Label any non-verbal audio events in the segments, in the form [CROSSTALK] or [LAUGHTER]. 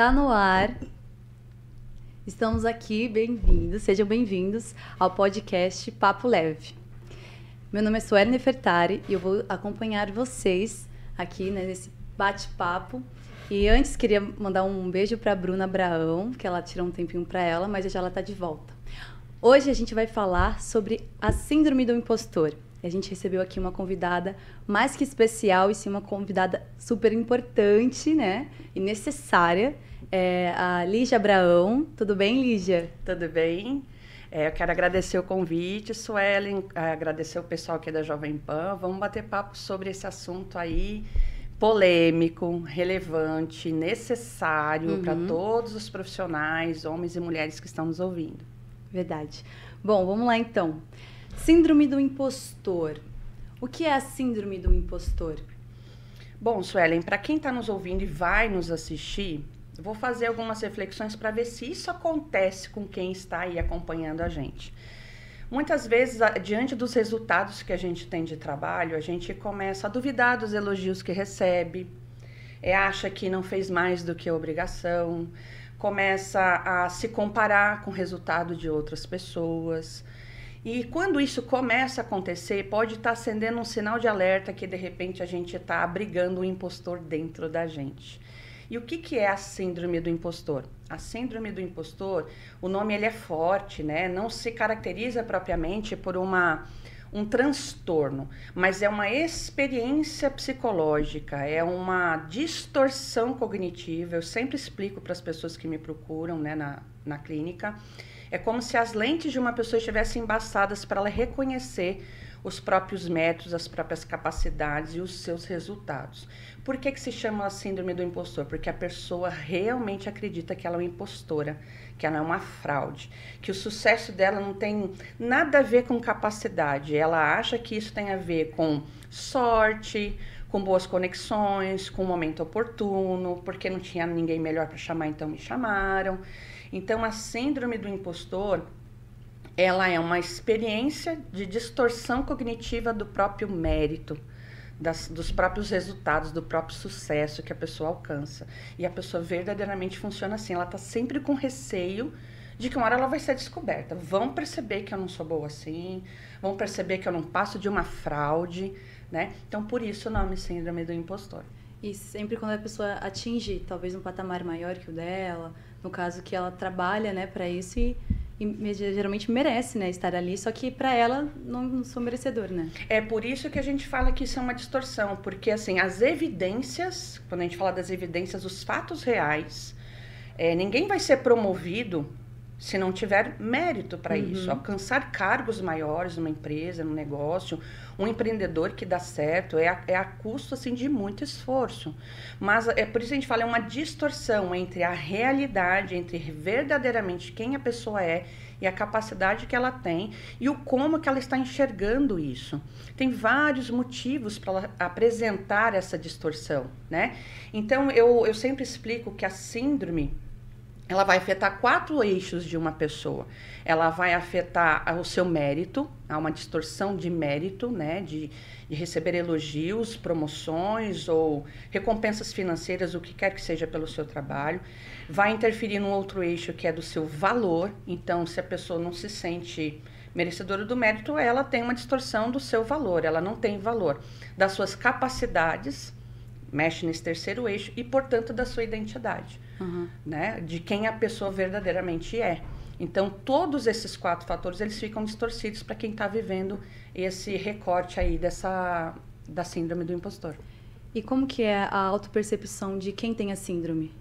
Tá no ar. Estamos aqui, bem-vindos, sejam bem-vindos ao podcast Papo Leve. Meu nome é Suerne Fertari e eu vou acompanhar vocês aqui né, nesse bate-papo. E antes queria mandar um beijo para Bruna Abraão, que ela tirou um tempinho para ela, mas já ela está de volta. Hoje a gente vai falar sobre a síndrome do impostor. A gente recebeu aqui uma convidada mais que especial e sim uma convidada super importante, né? E necessária. É a Lígia Abraão. Tudo bem, Lígia? Tudo bem. É, eu quero agradecer o convite, Suelen, agradecer o pessoal aqui da Jovem Pan. Vamos bater papo sobre esse assunto aí polêmico, relevante, necessário uhum. para todos os profissionais, homens e mulheres que estão nos ouvindo. Verdade. Bom, vamos lá então. Síndrome do impostor. O que é a síndrome do impostor? Bom, Suelen, para quem está nos ouvindo e vai nos assistir, vou fazer algumas reflexões para ver se isso acontece com quem está aí acompanhando a gente. Muitas vezes, diante dos resultados que a gente tem de trabalho, a gente começa a duvidar dos elogios que recebe, é, acha que não fez mais do que a obrigação, começa a se comparar com o resultado de outras pessoas. E quando isso começa a acontecer, pode estar tá acendendo um sinal de alerta que de repente a gente está abrigando um impostor dentro da gente. E o que, que é a síndrome do impostor? A síndrome do impostor, o nome ele é forte, né? Não se caracteriza propriamente por uma um transtorno, mas é uma experiência psicológica, é uma distorção cognitiva. Eu sempre explico para as pessoas que me procuram né, na, na clínica. É como se as lentes de uma pessoa estivessem embaçadas para ela reconhecer os próprios métodos, as próprias capacidades e os seus resultados. Por que, que se chama a síndrome do impostor? Porque a pessoa realmente acredita que ela é uma impostora, que ela é uma fraude, que o sucesso dela não tem nada a ver com capacidade. Ela acha que isso tem a ver com sorte, com boas conexões, com o momento oportuno, porque não tinha ninguém melhor para chamar, então me chamaram. Então a síndrome do impostor ela é uma experiência de distorção cognitiva do próprio mérito, das, dos próprios resultados, do próprio sucesso que a pessoa alcança. E a pessoa verdadeiramente funciona assim, ela está sempre com receio de que uma hora ela vai ser descoberta. Vão perceber que eu não sou boa assim, vão perceber que eu não passo de uma fraude, né? Então, por isso o nome Síndrome do Impostor. E sempre quando a pessoa atinge talvez um patamar maior que o dela, no caso que ela trabalha, né, para isso e e geralmente merece, né, estar ali, só que para ela não, não sou merecedor, né? É por isso que a gente fala que isso é uma distorção, porque assim, as evidências, quando a gente fala das evidências, os fatos reais, é, ninguém vai ser promovido se não tiver mérito para uhum. isso. Alcançar cargos maiores numa empresa, num negócio, um empreendedor que dá certo é a, é a custo assim, de muito esforço. Mas é por isso que a gente fala, é uma distorção entre a realidade, entre verdadeiramente quem a pessoa é e a capacidade que ela tem e o como que ela está enxergando isso. Tem vários motivos para apresentar essa distorção, né? Então eu, eu sempre explico que a síndrome ela vai afetar quatro eixos de uma pessoa. Ela vai afetar o seu mérito, há uma distorção de mérito, né, de, de, receber elogios, promoções ou recompensas financeiras, o que quer que seja pelo seu trabalho. Vai interferir no outro eixo que é do seu valor. Então, se a pessoa não se sente merecedora do mérito, ela tem uma distorção do seu valor, ela não tem valor das suas capacidades mexe nesse terceiro eixo e, portanto, da sua identidade, uhum. né? De quem a pessoa verdadeiramente é. Então, todos esses quatro fatores, eles ficam distorcidos para quem está vivendo esse recorte aí dessa, da síndrome do impostor. E como que é a autopercepção de quem tem a síndrome?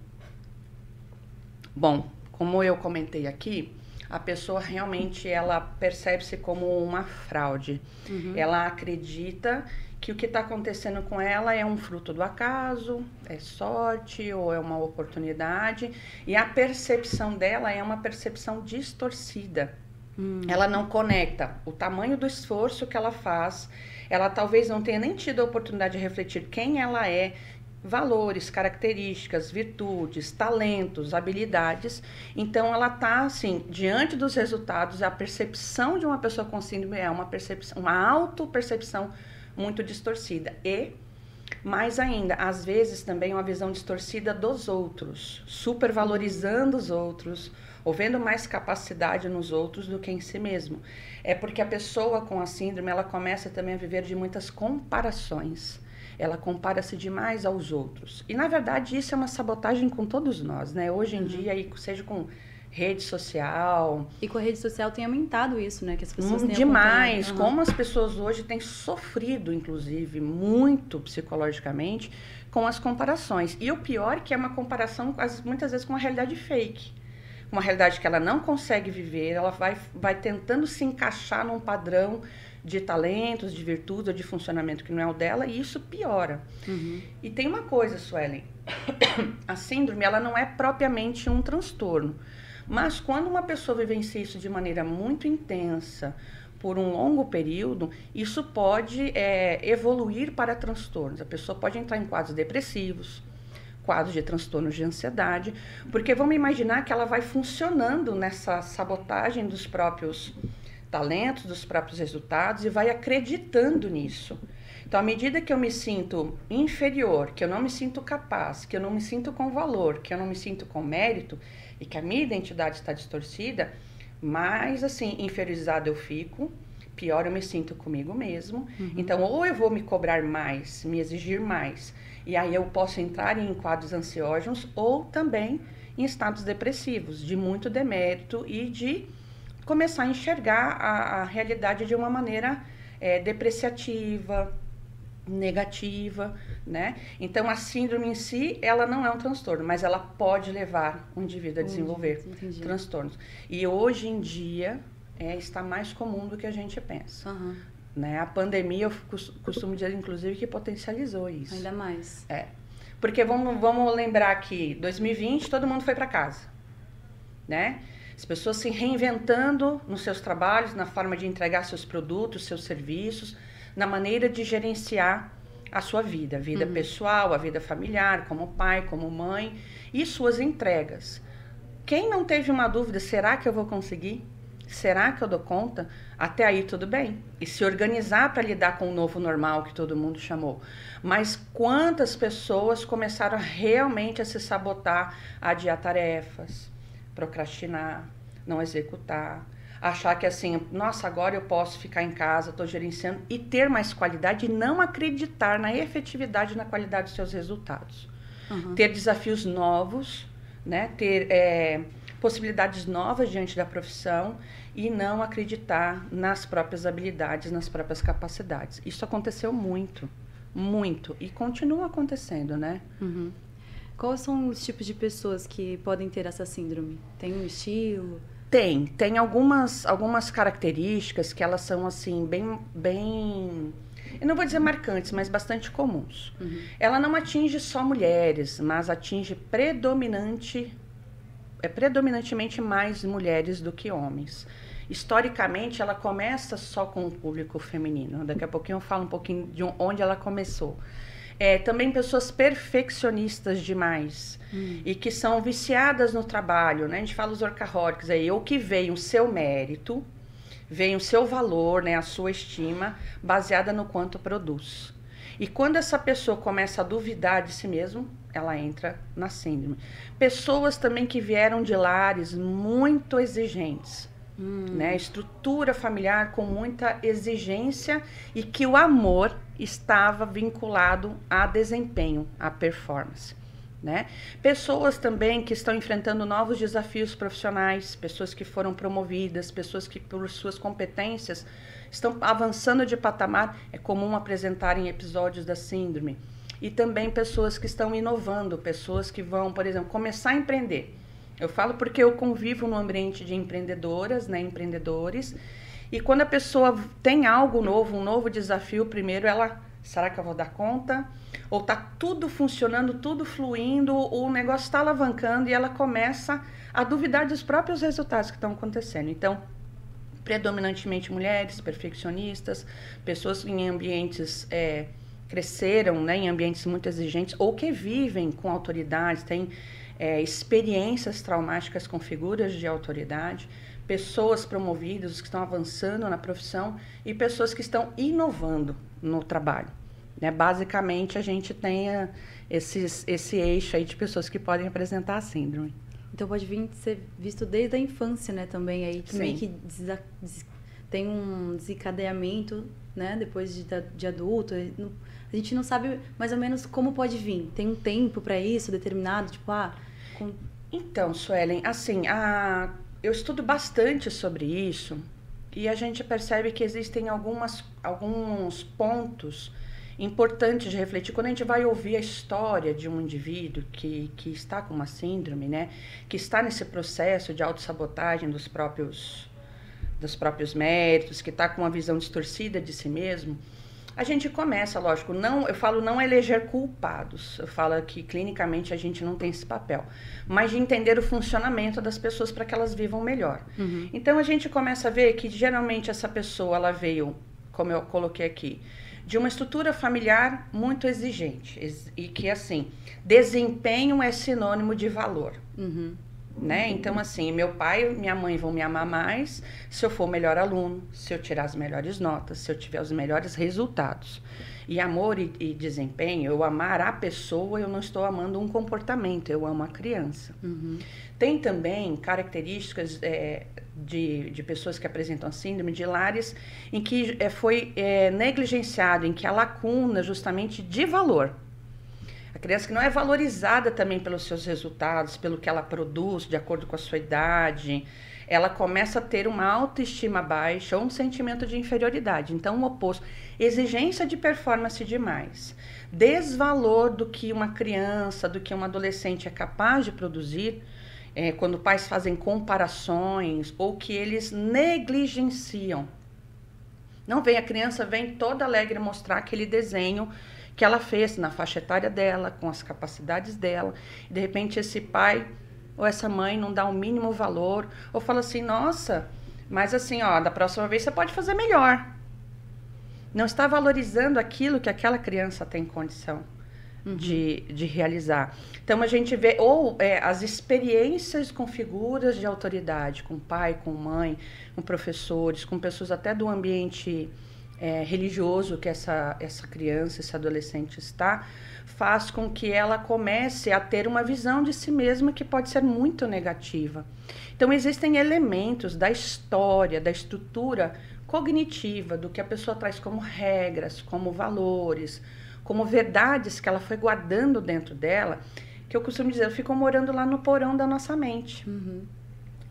Bom, como eu comentei aqui, a pessoa realmente ela percebe-se como uma fraude. Uhum. Ela acredita que o que está acontecendo com ela é um fruto do acaso, é sorte ou é uma oportunidade, e a percepção dela é uma percepção distorcida. Hum. Ela não conecta o tamanho do esforço que ela faz, ela talvez não tenha nem tido a oportunidade de refletir quem ela é, valores, características, virtudes, talentos, habilidades. Então ela está assim, diante dos resultados, a percepção de uma pessoa com síndrome é uma percepção, uma auto-percepção muito distorcida. E Mais ainda, às vezes também uma visão distorcida dos outros, supervalorizando os outros, ou vendo mais capacidade nos outros do que em si mesmo. É porque a pessoa com a síndrome, ela começa também a viver de muitas comparações. Ela compara-se demais aos outros. E na verdade isso é uma sabotagem com todos nós, né? Hoje em uhum. dia, seja com rede social. E com a rede social tem aumentado isso, né? Que as pessoas têm Demais. Uhum. Como as pessoas hoje têm sofrido, inclusive, muito psicologicamente com as comparações. E o pior é que é uma comparação, muitas vezes, com uma realidade fake. Uma realidade que ela não consegue viver, ela vai, vai tentando se encaixar num padrão de talentos, de virtudes ou de funcionamento que não é o dela, e isso piora. Uhum. E tem uma coisa, Suelen, [COUGHS] a síndrome ela não é propriamente um transtorno. Mas quando uma pessoa vivencia isso de maneira muito intensa, por um longo período, isso pode é, evoluir para transtornos. A pessoa pode entrar em quadros depressivos, quadros de transtornos de ansiedade, porque vamos imaginar que ela vai funcionando nessa sabotagem dos próprios talentos, dos próprios resultados e vai acreditando nisso. Então, à medida que eu me sinto inferior, que eu não me sinto capaz, que eu não me sinto com valor, que eu não me sinto com mérito, e que a minha identidade está distorcida, mais assim, inferiorizada eu fico, pior eu me sinto comigo mesmo. Uhum. Então, ou eu vou me cobrar mais, me exigir mais, e aí eu posso entrar em quadros ansiógenos, ou também em estados depressivos, de muito demérito e de começar a enxergar a, a realidade de uma maneira é, depreciativa, negativa, né? Então a síndrome em si, ela não é um transtorno, mas ela pode levar o indivíduo a desenvolver Entendi. transtornos. E hoje em dia é, está mais comum do que a gente pensa. Uhum. Né? A pandemia, eu costumo dizer, inclusive, que potencializou isso. Ainda mais. É. Porque vamos, vamos lembrar que 2020 todo mundo foi para casa, né? As pessoas se reinventando nos seus trabalhos, na forma de entregar seus produtos, seus serviços, na maneira de gerenciar a sua vida, a vida uhum. pessoal, a vida familiar, como pai, como mãe e suas entregas. Quem não teve uma dúvida, será que eu vou conseguir? Será que eu dou conta? Até aí tudo bem. E se organizar para lidar com o novo normal que todo mundo chamou. Mas quantas pessoas começaram realmente a se sabotar, a adiar tarefas, procrastinar, não executar, achar que assim, nossa, agora eu posso ficar em casa, estou gerenciando e ter mais qualidade e não acreditar na efetividade e na qualidade dos seus resultados. Uhum. Ter desafios novos, né? ter é, possibilidades novas diante da profissão e não acreditar nas próprias habilidades, nas próprias capacidades. Isso aconteceu muito, muito e continua acontecendo, né? Uhum. Quais são os tipos de pessoas que podem ter essa síndrome? Tem um estilo? Tem, tem algumas, algumas características que elas são assim bem, bem, eu não vou dizer marcantes, mas bastante comuns. Uhum. Ela não atinge só mulheres, mas atinge predominante, é predominantemente mais mulheres do que homens. Historicamente, ela começa só com o público feminino. Daqui a pouquinho eu falo um pouquinho de onde ela começou. É, também pessoas perfeccionistas demais hum. e que são viciadas no trabalho, né? A gente fala os workaholics aí, ou que veem o seu mérito, veem o seu valor, né? A sua estima baseada no quanto produz. E quando essa pessoa começa a duvidar de si mesmo, ela entra na síndrome. Pessoas também que vieram de lares muito exigentes, hum. né? Estrutura familiar com muita exigência e que o amor estava vinculado a desempenho, a performance. Né? Pessoas também que estão enfrentando novos desafios profissionais, pessoas que foram promovidas, pessoas que, por suas competências, estão avançando de patamar. É comum apresentarem episódios da síndrome. E também pessoas que estão inovando, pessoas que vão, por exemplo, começar a empreender. Eu falo porque eu convivo no ambiente de empreendedoras, né, empreendedores, e quando a pessoa tem algo novo, um novo desafio, primeiro ela, será que eu vou dar conta? Ou tá tudo funcionando, tudo fluindo, o negócio está alavancando e ela começa a duvidar dos próprios resultados que estão acontecendo. Então, predominantemente mulheres, perfeccionistas, pessoas em ambientes é, cresceram, né, em ambientes muito exigentes ou que vivem com autoridade, têm é, experiências traumáticas com figuras de autoridade pessoas promovidas, que estão avançando na profissão e pessoas que estão inovando no trabalho. Né? Basicamente, a gente tem a, esses, esse eixo aí de pessoas que podem apresentar a síndrome. Então pode vir ser visto desde a infância, né, também aí que meio que des, des, tem um desencadeamento, né, depois de, de adulto. A gente não sabe mais ou menos como pode vir. Tem um tempo para isso determinado, tipo, ah, com... Então, Suelen, assim, a... eu estudo bastante sobre isso e a gente percebe que existem algumas, alguns pontos importantes de refletir. Quando a gente vai ouvir a história de um indivíduo que, que está com uma síndrome, né, que está nesse processo de autossabotagem dos próprios, dos próprios méritos, que está com uma visão distorcida de si mesmo, a gente começa, lógico, não, eu falo não eleger culpados. Eu falo que clinicamente a gente não tem esse papel, mas de entender o funcionamento das pessoas para que elas vivam melhor. Uhum. Então a gente começa a ver que geralmente essa pessoa ela veio, como eu coloquei aqui, de uma estrutura familiar muito exigente e que assim desempenho é sinônimo de valor. Uhum né? Então, assim, meu pai e minha mãe vão me amar mais se eu for o melhor aluno, se eu tirar as melhores notas, se eu tiver os melhores resultados. E amor e, e desempenho, eu amar a pessoa, eu não estou amando um comportamento, eu amo a criança. Uhum. Tem também características é, de, de pessoas que apresentam síndrome de lares em que é, foi é, negligenciado, em que há lacuna justamente de valor. A criança que não é valorizada também pelos seus resultados, pelo que ela produz, de acordo com a sua idade, ela começa a ter uma autoestima baixa ou um sentimento de inferioridade. Então, o oposto, exigência de performance demais, desvalor do que uma criança, do que um adolescente é capaz de produzir, é, quando pais fazem comparações ou que eles negligenciam. Não vem a criança, vem toda alegre mostrar aquele desenho que ela fez na faixa etária dela, com as capacidades dela. E de repente esse pai ou essa mãe não dá o um mínimo valor, ou fala assim: "Nossa, mas assim, ó, da próxima vez você pode fazer melhor". Não está valorizando aquilo que aquela criança tem condição uhum. de, de realizar. Então a gente vê ou é, as experiências com figuras de autoridade, com pai, com mãe, com professores, com pessoas até do ambiente é, religioso que essa, essa criança, esse adolescente está, faz com que ela comece a ter uma visão de si mesma que pode ser muito negativa. Então, existem elementos da história, da estrutura cognitiva, do que a pessoa traz como regras, como valores, como verdades que ela foi guardando dentro dela, que eu costumo dizer, ficam morando lá no porão da nossa mente. Uhum.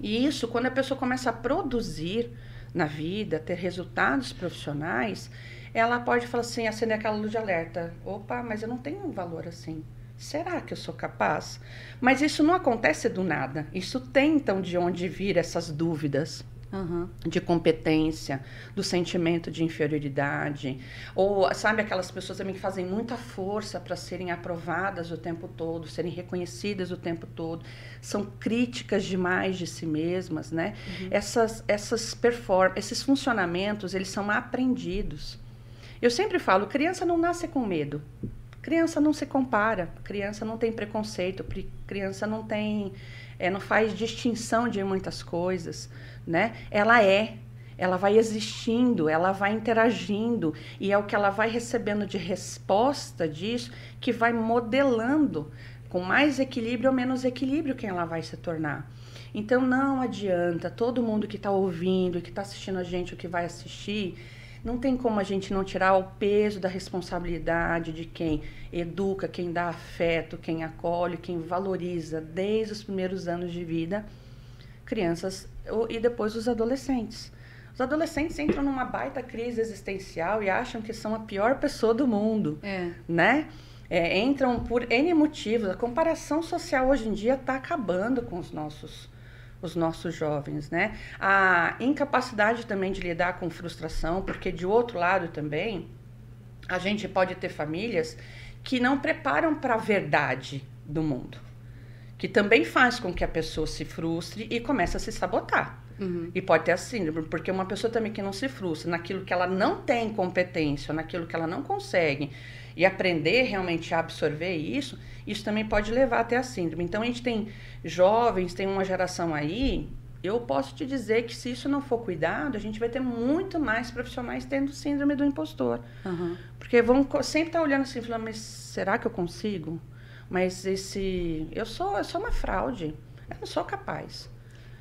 E isso, quando a pessoa começa a produzir na vida, ter resultados profissionais, ela pode falar assim, acender aquela luz de alerta. Opa, mas eu não tenho um valor assim. Será que eu sou capaz? Mas isso não acontece do nada. Isso tem então de onde vir essas dúvidas uhum. de competência, do sentimento de inferioridade. Ou, sabe, aquelas pessoas também que fazem muita força para serem aprovadas o tempo todo, serem reconhecidas o tempo todo, são críticas demais de si mesmas, né? Uhum. Essas, essas perform esses funcionamentos, eles são aprendidos. Eu sempre falo, criança não nasce com medo. Criança não se compara, criança não tem preconceito, criança não tem, é, não faz distinção de muitas coisas né? Ela é, ela vai existindo, ela vai interagindo e é o que ela vai recebendo de resposta disso que vai modelando com mais equilíbrio ou menos equilíbrio quem ela vai se tornar. Então não adianta todo mundo que está ouvindo, que está assistindo a gente, o que vai assistir, não tem como a gente não tirar o peso da responsabilidade de quem educa, quem dá afeto, quem acolhe, quem valoriza desde os primeiros anos de vida crianças e depois os adolescentes. Os adolescentes entram numa baita crise existencial e acham que são a pior pessoa do mundo, é. né? É, entram por N motivos. A comparação social hoje em dia está acabando com os nossos, os nossos jovens, né? A incapacidade também de lidar com frustração, porque de outro lado também, a gente pode ter famílias que não preparam para a verdade do mundo que também faz com que a pessoa se frustre e comece a se sabotar. Uhum. E pode ter a síndrome, porque uma pessoa também que não se frustra naquilo que ela não tem competência, naquilo que ela não consegue, e aprender realmente a absorver isso, isso também pode levar até a síndrome. Então a gente tem jovens, tem uma geração aí eu posso te dizer que se isso não for cuidado, a gente vai ter muito mais profissionais tendo síndrome do impostor. Aham. Porque vão sempre estar olhando assim, falando, mas será que eu consigo? Mas esse. Eu sou, eu sou uma fraude. Eu não sou capaz.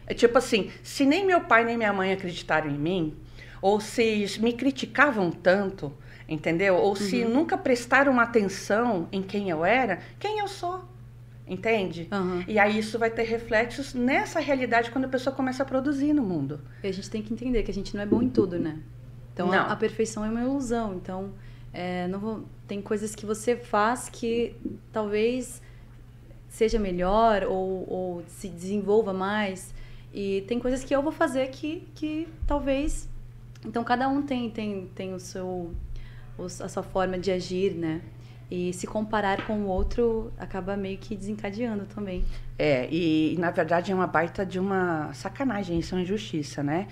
É tipo assim, se nem meu pai nem minha mãe acreditaram em mim, ou se me criticavam tanto, entendeu? Ou se nunca prestaram atenção em quem eu era, quem eu sou? Entende? Aham. E aí isso vai ter reflexos nessa realidade quando a pessoa começa a produzir no mundo. E a gente tem que entender que a gente não é bom em tudo, né? Então a, a perfeição é uma ilusão. Então é, não vou- tem coisas que você faz que talvez seja melhor ou, ou se desenvolva mais. E tem coisas que eu vou fazer que, que talvez. Então cada um tem, tem, tem o seu, a sua forma de agir, né? E se comparar com o outro acaba meio que desencadeando também. É, e, na verdade é uma baita de uma sacanagem, isso é uma injustiça, né?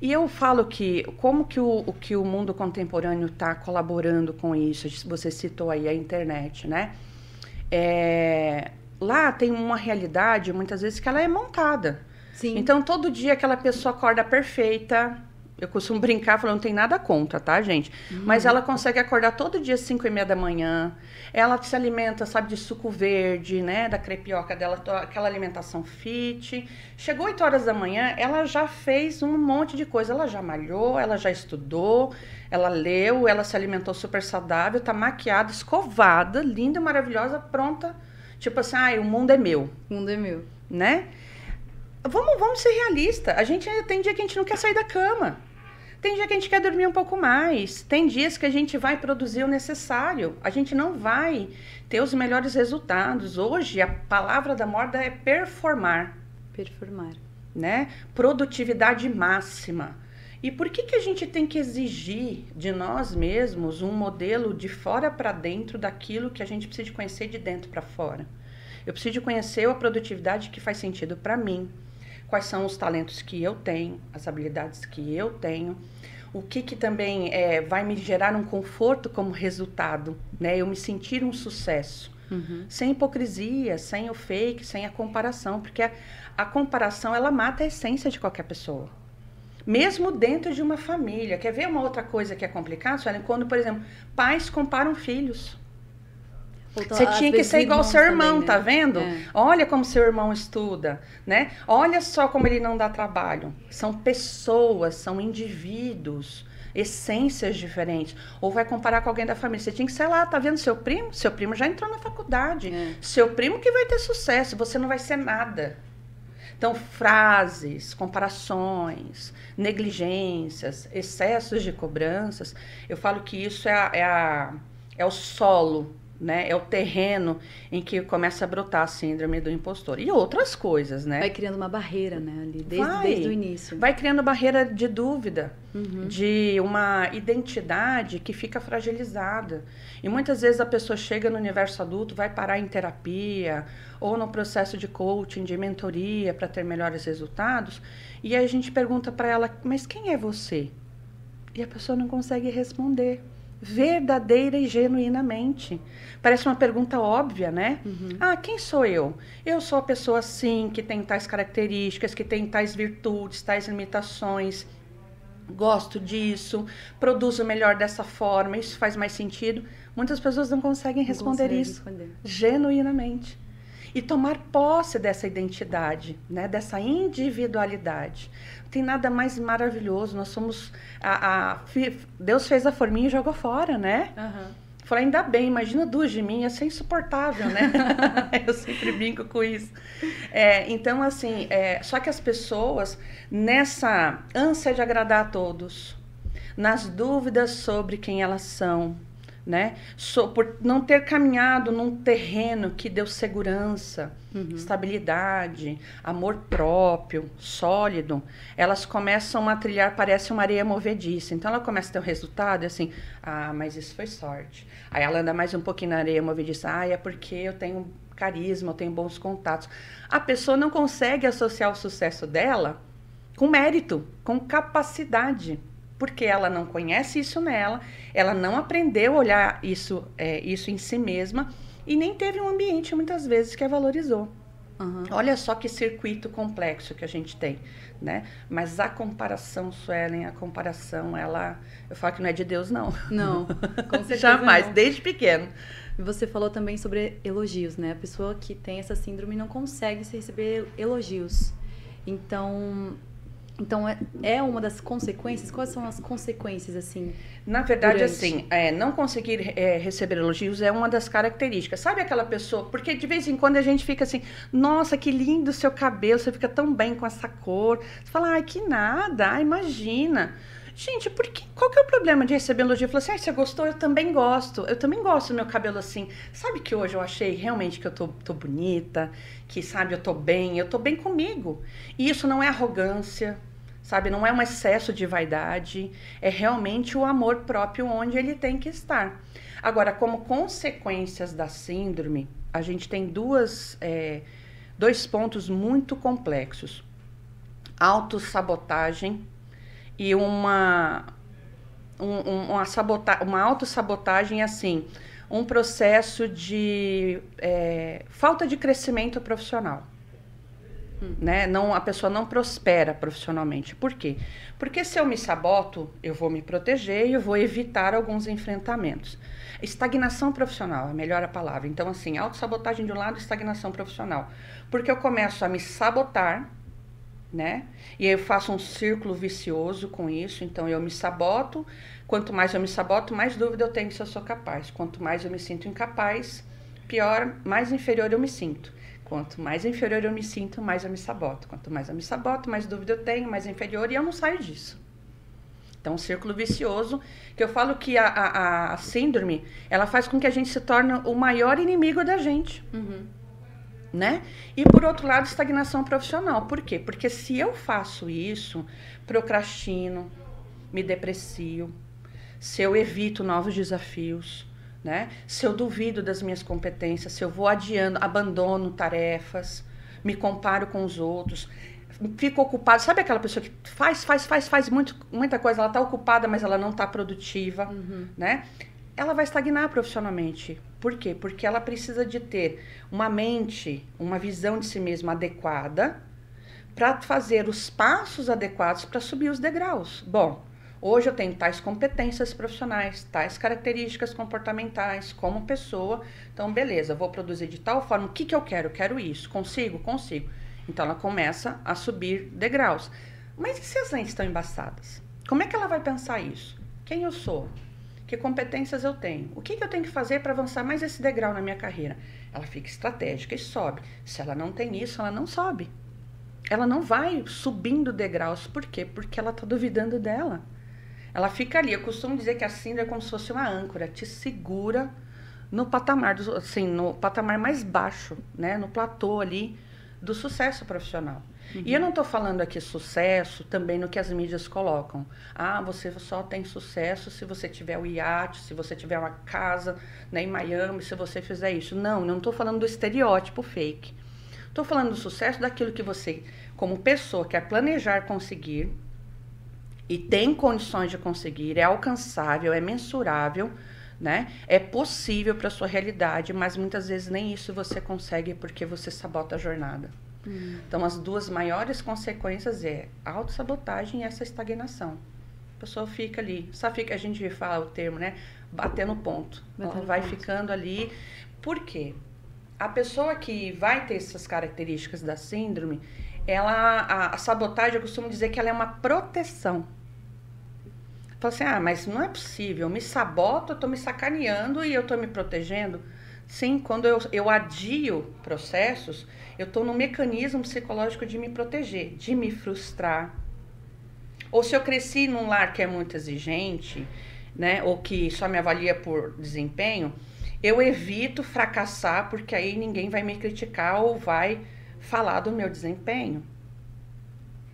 E eu falo que como que o, o que o mundo contemporâneo está colaborando com isso? Você citou aí a internet, né? É, lá tem uma realidade, muitas vezes, que ela é montada. Sim. Então, todo dia aquela pessoa acorda perfeita. Eu costumo brincar falando, não tem nada contra, tá, gente? Mas ela consegue acordar todo dia às 5 e meia da manhã. Ela se alimenta, sabe, de suco verde, né? Da crepioca dela, aquela alimentação fit. Chegou 8 horas da manhã, ela já fez um monte de coisa. Ela já malhou, ela já estudou, ela leu, ela se alimentou super saudável, tá maquiada, escovada, linda, maravilhosa, pronta. Tipo assim, ai, o mundo é meu O mundo é meu. né? Vamos, vamos ser realistas. A gente tem dia que a gente não quer sair da cama. Tem dia que a gente quer dormir um pouco mais. Tem dias que a gente vai produzir o necessário. A gente não vai ter os melhores resultados. Hoje a palavra da moda é performar, Performar. né? Produtividade máxima. E por que, que a gente tem que exigir de nós mesmos um modelo de fora para dentro daquilo que a gente precisa de conhecer de dentro para fora? Eu preciso de conhecer a produtividade que faz sentido para mim. Quais são os talentos que eu tenho, as habilidades que eu tenho, o que, que também é, vai me gerar um conforto como resultado, né? Eu me sentir um sucesso. Uhum. Sem hipocrisia, sem o fake, sem a comparação, porque a, a comparação ela mata a essência de qualquer pessoa. Mesmo dentro de uma família. Quer ver uma outra coisa que é complicada, Suelen? Quando, por exemplo, pais comparam filhos. Tá- Você tinha que ser igual seu irmão, também, tá né? vendo? É. Olha como seu irmão estuda, né? Olha só como ele não dá trabalho. São pessoas, são indivíduos, essências diferentes. Ou vai comparar com alguém da família. Você tinha que ser lá, tá vendo seu primo? Seu primo já entrou na faculdade. É. Seu primo que vai ter sucesso, você não vai ser nada. Então, frases, comparações, negligências, excessos de cobranças, eu falo que isso é, a- é, a- é o solo, né? É o terreno em que começa a brotar a síndrome do impostor. E outras coisas, né? Vai criando uma barreira, né, ali, desde, Vai. desde o início. Vai criando barreira de dúvida, Uhum. de uma identidade que fica fragilizada. E muitas vezes a pessoa chega no universo adulto, vai parar em terapia ou no processo de coaching, de mentoria para ter melhores resultados, e a gente pergunta para ela: "Mas quem é você?" E a pessoa não consegue responder verdadeira e genuinamente. Parece uma pergunta óbvia, né? Ah, quem sou eu? Eu sou a pessoa assim, que tem tais características, que tem tais virtudes, tais limitações. Gosto disso, produzo melhor dessa forma, isso faz mais sentido. Muitas pessoas não conseguem responder isso responder. genuinamente e tomar posse dessa identidade, né, dessa individualidade. Tem nada mais maravilhoso. Nós somos a, a- Deus fez a forminha e jogou fora, né? Aham. Falei, ainda bem, imagina duas de mim, ia ser insuportável, né? [LAUGHS] Eu sempre brinco com isso. É, então, assim, é, só que as pessoas, nessa ânsia de agradar a todos, nas dúvidas sobre quem elas são, né? So- por não ter caminhado num terreno que deu segurança, estabilidade, amor próprio, sólido, elas começam a trilhar, parece uma areia movediça. Então ela começa a ter um resultado assim, ah, mas isso foi sorte. Aí ela anda mais um pouquinho na areia movediça, ah, é porque eu tenho carisma, eu tenho bons contatos. A pessoa não consegue associar o sucesso dela com mérito, com capacidade, porque ela não conhece isso nela, ela não aprendeu a olhar isso, é, isso em si mesma e nem teve um ambiente muitas vezes que a valorizou. Uhum. Olha só que circuito complexo que a gente tem, né? Mas a comparação, Suelen, a comparação, ela... Eu falo que não é de Deus, não. Não, [LAUGHS] com certeza Jamais, não. desde pequeno. Você falou também sobre elogios, né? A pessoa que tem essa síndrome não consegue receber elogios. Então, então é, é uma das consequências. Quais são as consequências assim? Na verdade, durante? assim, é, não conseguir é, receber elogios é uma das características. Sabe aquela pessoa? Porque de vez em quando a gente fica assim, nossa, que lindo o seu cabelo, você fica tão bem com essa cor. Você fala, ai, que nada, ai, imagina. Gente, por que, qual que é o problema de receber elogio? Falar assim, ah, você gostou? Eu também gosto. Eu também gosto do meu cabelo assim. Sabe que hoje eu achei realmente que eu tô, tô bonita, que, sabe, eu tô bem, eu tô bem comigo. E isso não é arrogância, sabe? Não é um excesso de vaidade, é realmente o amor próprio onde ele tem que estar. Agora, como consequências da síndrome, a gente tem duas, é, dois pontos muito complexos: autossabotagem e uma, um, uma, sabota uma autossabotagem assim, um processo de é, falta de crescimento profissional. Né? Não, a pessoa não prospera profissionalmente. Por quê? Porque se eu me saboto, eu vou me proteger e eu vou evitar alguns enfrentamentos. Estagnação profissional é melhor a palavra. Então, assim, autossabotagem de um lado, estagnação profissional. Porque eu começo a me sabotar né? E eu faço um círculo vicioso com isso, então eu me saboto. Quanto mais eu me saboto, mais dúvida eu tenho se eu sou capaz. Quanto mais eu me sinto incapaz, pior, mais inferior eu me sinto. Quanto mais inferior eu me sinto, mais eu me saboto. Quanto mais eu me saboto, mais dúvida eu tenho, mais inferior, e eu não saio disso. Então, um círculo vicioso, que eu falo que a, a, a síndrome, ela faz com que a gente se torne o maior inimigo da gente. Uhum né? E por outro lado, estagnação profissional. Por quê? Porque se eu faço isso, procrastino, me deprecio, se eu evito novos desafios, né? Se eu duvido das minhas competências, se eu vou adiando, abandono tarefas, me comparo com os outros, fico ocupado. Sabe aquela pessoa que faz, faz, faz, faz muito, muita coisa, ela está ocupada, mas ela não está produtiva, uhum. né? Ela vai estagnar profissionalmente. Por quê? Porque ela precisa de ter uma mente, uma visão de si mesma adequada para fazer os passos adequados para subir os degraus. Bom, hoje eu tenho tais competências profissionais, tais características comportamentais como pessoa. Então, beleza, vou produzir de tal forma. O que, que eu quero? Quero isso. Consigo? Consigo. Então, ela começa a subir degraus. Mas e se as lentes estão embaçadas? Como é que ela vai pensar isso? Quem eu sou? Que competências eu tenho? O que, que eu tenho que fazer para avançar mais esse degrau na minha carreira? Ela fica estratégica e sobe. Se ela não tem isso, ela não sobe. Ela não vai subindo degraus. Por quê? Porque ela está duvidando dela. Ela fica ali. Eu costumo dizer que a síndrome é como se fosse uma âncora, te segura no patamar, do, assim, no patamar mais baixo, né? no platô ali do sucesso profissional. Uhum. E eu não estou falando aqui sucesso também no que as mídias colocam. Ah, você só tem sucesso se você tiver o iate, se você tiver uma casa né, em Miami, se você fizer isso. Não, não estou falando do estereótipo fake. Estou falando do sucesso daquilo que você, como pessoa, quer planejar conseguir e tem condições de conseguir, é alcançável, é mensurável, né? É possível para sua realidade, mas muitas vezes nem isso você consegue porque você sabota a jornada. Hum. Então, as duas maiores consequências é a autossabotagem e essa estagnação. A pessoa fica ali, só fica, a gente fala o termo, né? Batendo ponto. Batendo vai ponto. ficando ali. Por quê? A pessoa que vai ter essas características da síndrome, ela, a, a sabotagem, eu costumo dizer que ela é uma proteção. Fala assim, ah, mas não é possível, eu me saboto, eu tô me sacaneando e eu tô me protegendo. Sim, quando eu, eu adio processos, eu estou no mecanismo psicológico de me proteger, de me frustrar. Ou se eu cresci num lar que é muito exigente, né, ou que só me avalia por desempenho, eu evito fracassar porque aí ninguém vai me criticar ou vai falar do meu desempenho.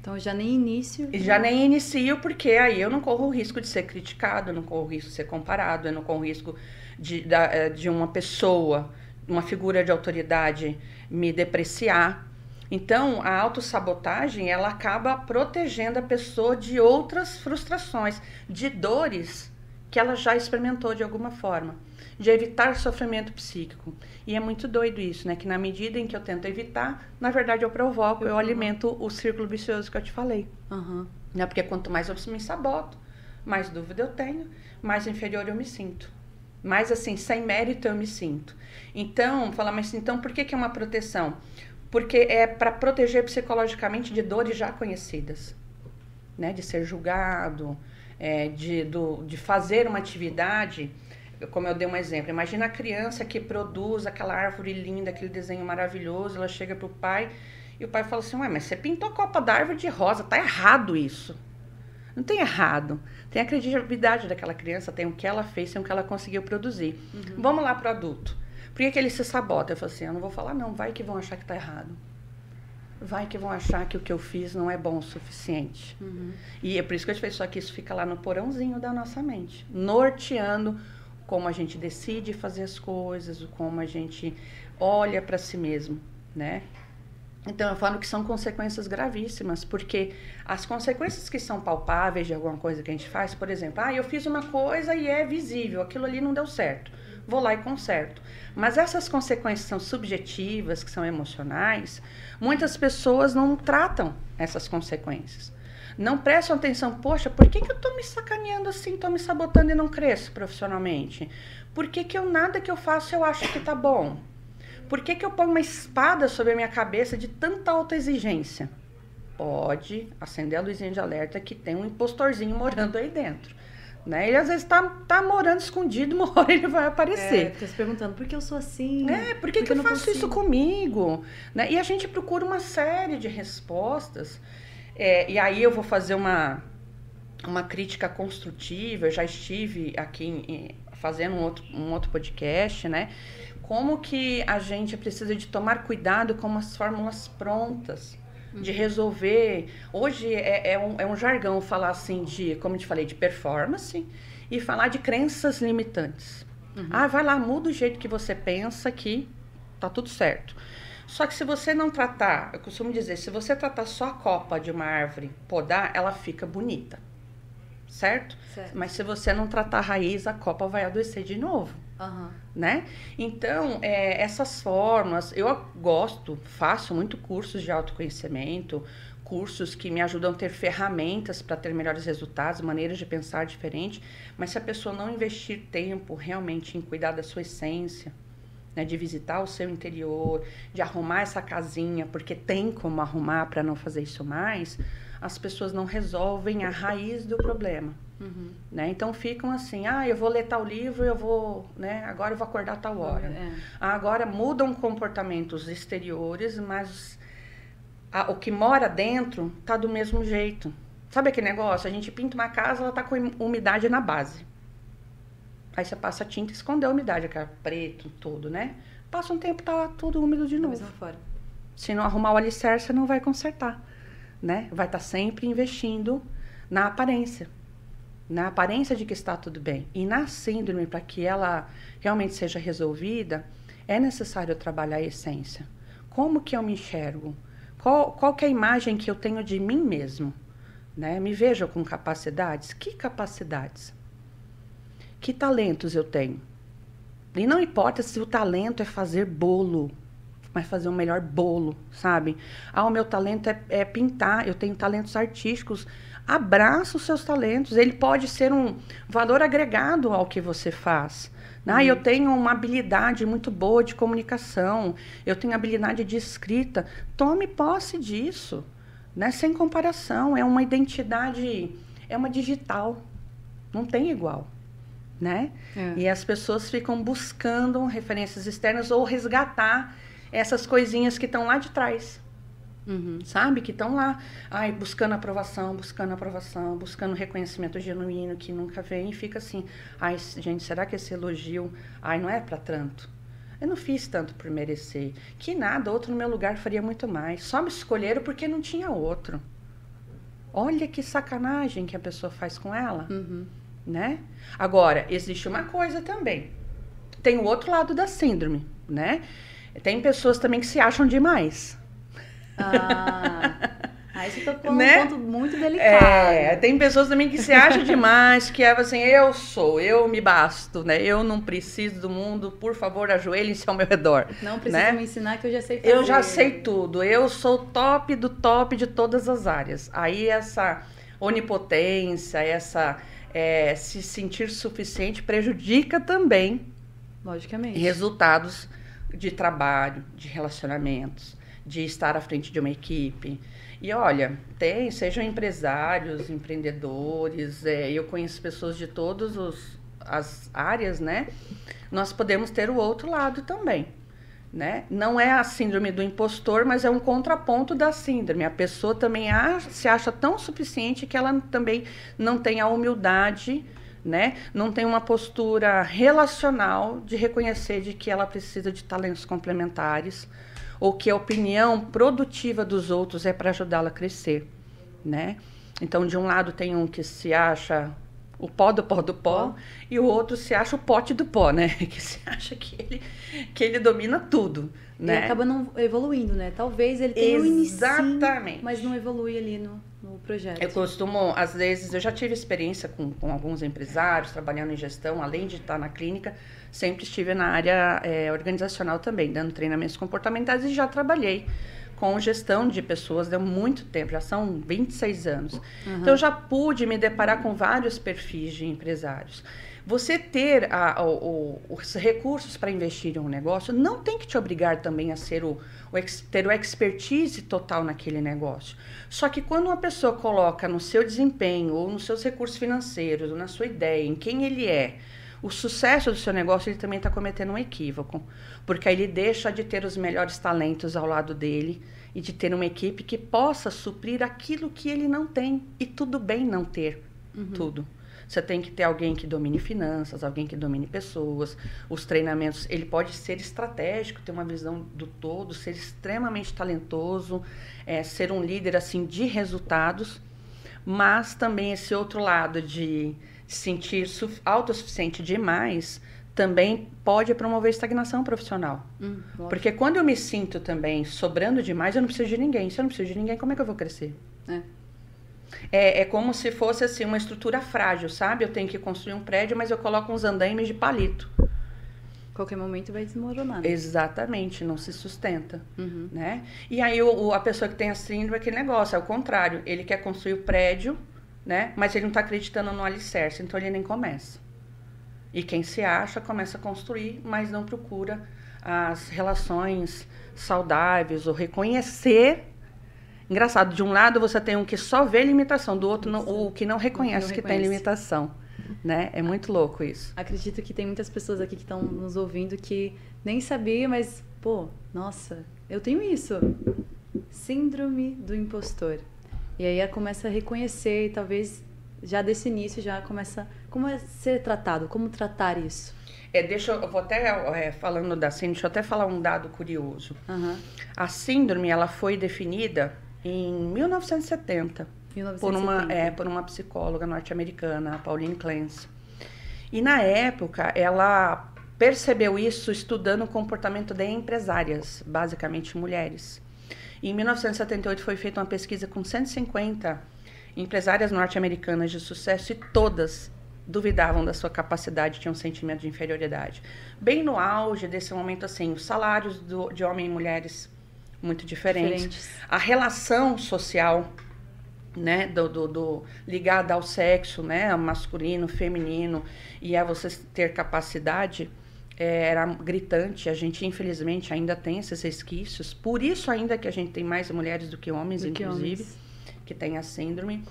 Então já nem inicio. Já nem inicio porque aí eu não corro o risco de ser criticado, eu não corro o risco de ser comparado, eu não corro o risco de, eh, de uma pessoa, uma figura de autoridade me depreciar. Então, a autossabotagem, ela acaba protegendo a pessoa de outras frustrações, de dores que ela já experimentou de alguma forma, de evitar sofrimento psíquico. E é muito doido isso, né? Que na medida em que eu tento evitar, na verdade eu provoco, eu, eu alimento o círculo vicioso que eu te falei. Uhum. Né? Porque quanto mais eu me saboto, mais dúvida eu tenho, mais inferior eu me sinto. Mais assim, sem mérito eu me sinto. Então, falar, mas então por que, que é uma proteção? Porque é para proteger psicologicamente de dores já conhecidas, né? De ser julgado, é, de, do, de fazer uma atividade, como eu dei um exemplo. Imagina a criança que produz aquela árvore linda, aquele desenho maravilhoso, ela chega para o pai e o pai fala assim: Ué, mas você pintou a copa da árvore de rosa, tá errado isso. Não tem errado. Tem a credibilidade daquela criança, tem o que ela fez, tem o que ela conseguiu produzir. Uhum. Vamos lá para o adulto. Por que, que ele se sabota? Eu falo assim: Eu não vou falar, não, vai que vão achar que tá errado vai que vão achar que o que eu fiz não é bom o suficiente. Uhum. E é por isso que eu te falei, só que isso fica lá no porãozinho da nossa mente, norteando como a gente decide fazer as coisas, como a gente olha para si mesmo, né? Então eu falo que são consequências gravíssimas, porque as consequências que são palpáveis de alguma coisa que a gente faz, por exemplo, ah, eu fiz uma coisa e é visível, aquilo ali não deu certo. Vou lá e conserto. Mas essas consequências são subjetivas, que são emocionais, muitas pessoas não tratam essas consequências. Não prestam atenção, poxa, por que, que eu estou me sacaneando assim, estou me sabotando e não cresço profissionalmente? Por que, que eu nada que eu faço eu acho que tá bom? Por que, que eu ponho uma espada sobre a minha cabeça de tanta autoexigência? Pode acender a luzinha de alerta que tem um impostorzinho morando aí dentro. Né? Ele às vezes está tá morando escondido, [LAUGHS] uma hora ele vai aparecer. É, fica se perguntando, por que eu sou assim? É, por que, que eu, eu faço consigo? isso comigo? Né? E a gente procura uma série de respostas. É, e aí eu vou fazer uma, uma crítica construtiva. Eu já estive aqui em, fazendo um outro, um outro podcast, né? Como que a gente precisa de tomar cuidado com as fórmulas prontas de resolver. Hoje é, é, um, é um jargão falar assim de, como eu te falei, de performance e falar de crenças limitantes. Uhum. Ah, vai lá, muda o jeito que você pensa que tá tudo certo. Só que se você não tratar, eu costumo dizer, se você tratar só a copa de uma árvore, podar, ela fica bonita. Certo? certo? Mas se você não tratar a raiz, a copa vai adoecer de novo. Uhum. Né? Então, é, essas formas, eu gosto, faço muito cursos de autoconhecimento, cursos que me ajudam a ter ferramentas para ter melhores resultados, maneiras de pensar diferente, mas se a pessoa não investir tempo realmente em cuidar da sua essência, né, de visitar o seu interior, de arrumar essa casinha, porque tem como arrumar para não fazer isso mais, as pessoas não resolvem a raiz do problema. Uhum. Né? Então ficam assim, ah, eu vou ler tal livro, eu vou, né? Agora eu vou acordar tal hora. É. Agora mudam comportamentos exteriores, mas a, o que mora dentro tá do mesmo jeito. Sabe aquele negócio? A gente pinta uma casa, ela tá com umidade na base. Aí você passa tinta e escondeu a umidade, aquela preto, tudo, né? Passa um tempo, tá tudo úmido de novo. Se não arrumar o alicerce, não vai consertar, né? Vai estar tá sempre investindo na aparência na aparência de que está tudo bem e na síndrome para que ela realmente seja resolvida, é necessário trabalhar a essência. Como que eu me enxergo? Qual, qual que é a imagem que eu tenho de mim mesmo? Né? Me vejo com capacidades? Que capacidades? Que talentos eu tenho? E não importa se o talento é fazer bolo, mas fazer um melhor bolo, sabe? Ah, o meu talento é, é pintar, eu tenho talentos artísticos abraça os seus talentos. Ele pode ser um valor agregado ao que você faz. Ah, eu tenho uma habilidade muito boa de comunicação, eu tenho habilidade de escrita. Tome posse disso, né? sem comparação. É uma identidade, é uma digital. Não tem igual. Né? É. E as pessoas ficam buscando referências externas ou resgatar essas coisinhas que estão lá de trás. Uhum. Sabe? Que estão lá, ai, buscando aprovação, buscando aprovação, buscando reconhecimento genuíno que nunca vem e fica assim, ai, gente, será que esse elogio, ai, não é para tanto? Eu não fiz tanto por merecer. Que nada, outro no meu lugar faria muito mais. Só me escolheram porque não tinha outro. Olha que sacanagem que a pessoa faz com ela, uhum. Né? Agora, existe uma coisa também. Tem o outro lado da síndrome, né? Tem pessoas também que se acham demais. Ah, Aí você tocou né? um ponto muito delicado. É, tem pessoas também que se acham demais, que é assim, eu sou, eu me basto, né? Eu não preciso do mundo, por favor, ajoelhem-se ao meu redor. Não precisa né? me ensinar que eu já sei fazer. Eu já sei tudo, eu sou top do top de todas as áreas. Aí essa onipotência, essa é, se sentir suficiente prejudica também Logicamente. resultados de trabalho, de relacionamentos, de estar à frente de uma equipe. E olha, tem, sejam empresários, empreendedores, é, eu conheço pessoas de todas as áreas, né? Nós podemos ter o outro lado também. Né? Não é a síndrome do impostor, mas é um contraponto da síndrome. A pessoa também se acha tão suficiente que ela também não tem a humildade, né? Não tem uma postura relacional de reconhecer de que ela precisa de talentos complementares ou que a opinião produtiva dos outros é para ajudá-la a crescer, né? Então, de um lado tem um que se acha o pó do pó do pó, e o outro se acha o pote do pó, né? [LAUGHS] Que se acha que ele, que ele domina tudo, né? E acaba não evoluindo, né? Talvez ele tenha Exatamente. um mas não evolui ali no, no projeto. Eu costumo, às vezes, eu já tive experiência com, com alguns empresários, trabalhando em gestão, além de estar na clínica, sempre estive na área é, organizacional também, dando treinamentos comportamentais e já trabalhei com gestão de pessoas há muito tempo, já são 26 anos. Uhum. Então, eu já pude me deparar com vários perfis de empresários. Você ter a, o, o, os recursos para investir em um negócio não tem que te obrigar também a ser o, o ter o expertise total naquele negócio. Só que quando uma pessoa coloca no seu desempenho, ou nos seus recursos financeiros, ou na sua ideia, em quem ele é, o sucesso do seu negócio, ele também está cometendo um equívoco. Porque aí ele deixa de ter os melhores talentos ao lado dele e de ter uma equipe que possa suprir aquilo que ele não tem. E tudo bem não ter uhum. tudo. Você tem que ter alguém que domine finanças, alguém que domine pessoas. Os treinamentos, ele pode ser estratégico, ter uma visão do todo, ser extremamente talentoso, é, ser um líder assim de resultados, mas também esse outro lado de sentir autossuficiente demais também pode promover estagnação profissional. Hum, Porque quando eu me sinto também sobrando demais, eu não preciso de ninguém. Se eu não preciso de ninguém, como é que eu vou crescer? É. É, é como se fosse assim uma estrutura frágil, sabe? Eu tenho que construir um prédio, mas eu coloco uns andaimes de palito. Qualquer momento vai desmoronar. Né? Exatamente, não se sustenta, uhum. né? E aí o, o, a pessoa que tem a síndrome é aquele negócio, é o contrário. Ele quer construir o prédio, né? Mas ele não está acreditando no alicerce, então ele nem começa. E quem se acha começa a construir, mas não procura as relações saudáveis ou reconhecer. Engraçado, de um lado você tem um que só vê limitação, do outro não, o que não reconhece, não que tem limitação. Né? É muito louco isso. Acredito que tem muitas pessoas aqui que estão nos ouvindo que nem sabia, mas, pô, nossa, eu tenho isso. Síndrome do impostor. E aí começa a reconhecer e talvez já desse início já começa como é ser tratado, como tratar isso. É, deixa eu, eu vou até é, falando da síndrome, deixa eu até falar um dado curioso. Uhum. A síndrome ela foi definida em 1970, 1970. por uma é, por uma psicóloga norte-americana, Pauline Clance. E na época ela percebeu isso estudando o comportamento de empresárias, basicamente mulheres. Em 1978 foi feita uma pesquisa com 150 empresárias norte-americanas de sucesso e todas duvidavam da sua capacidade, tinham um sentimento de inferioridade. Bem no auge desse momento, assim, os salários do, de homens e mulheres muito diferentes, diferentes. a relação social, né, do, do, do, ligada ao sexo, né, masculino, feminino, e a você ter capacidade era gritante. A gente, infelizmente, ainda tem esses resquícios. Por isso, ainda que a gente tem mais mulheres do que homens, do inclusive, que, homens. que tem a síndrome.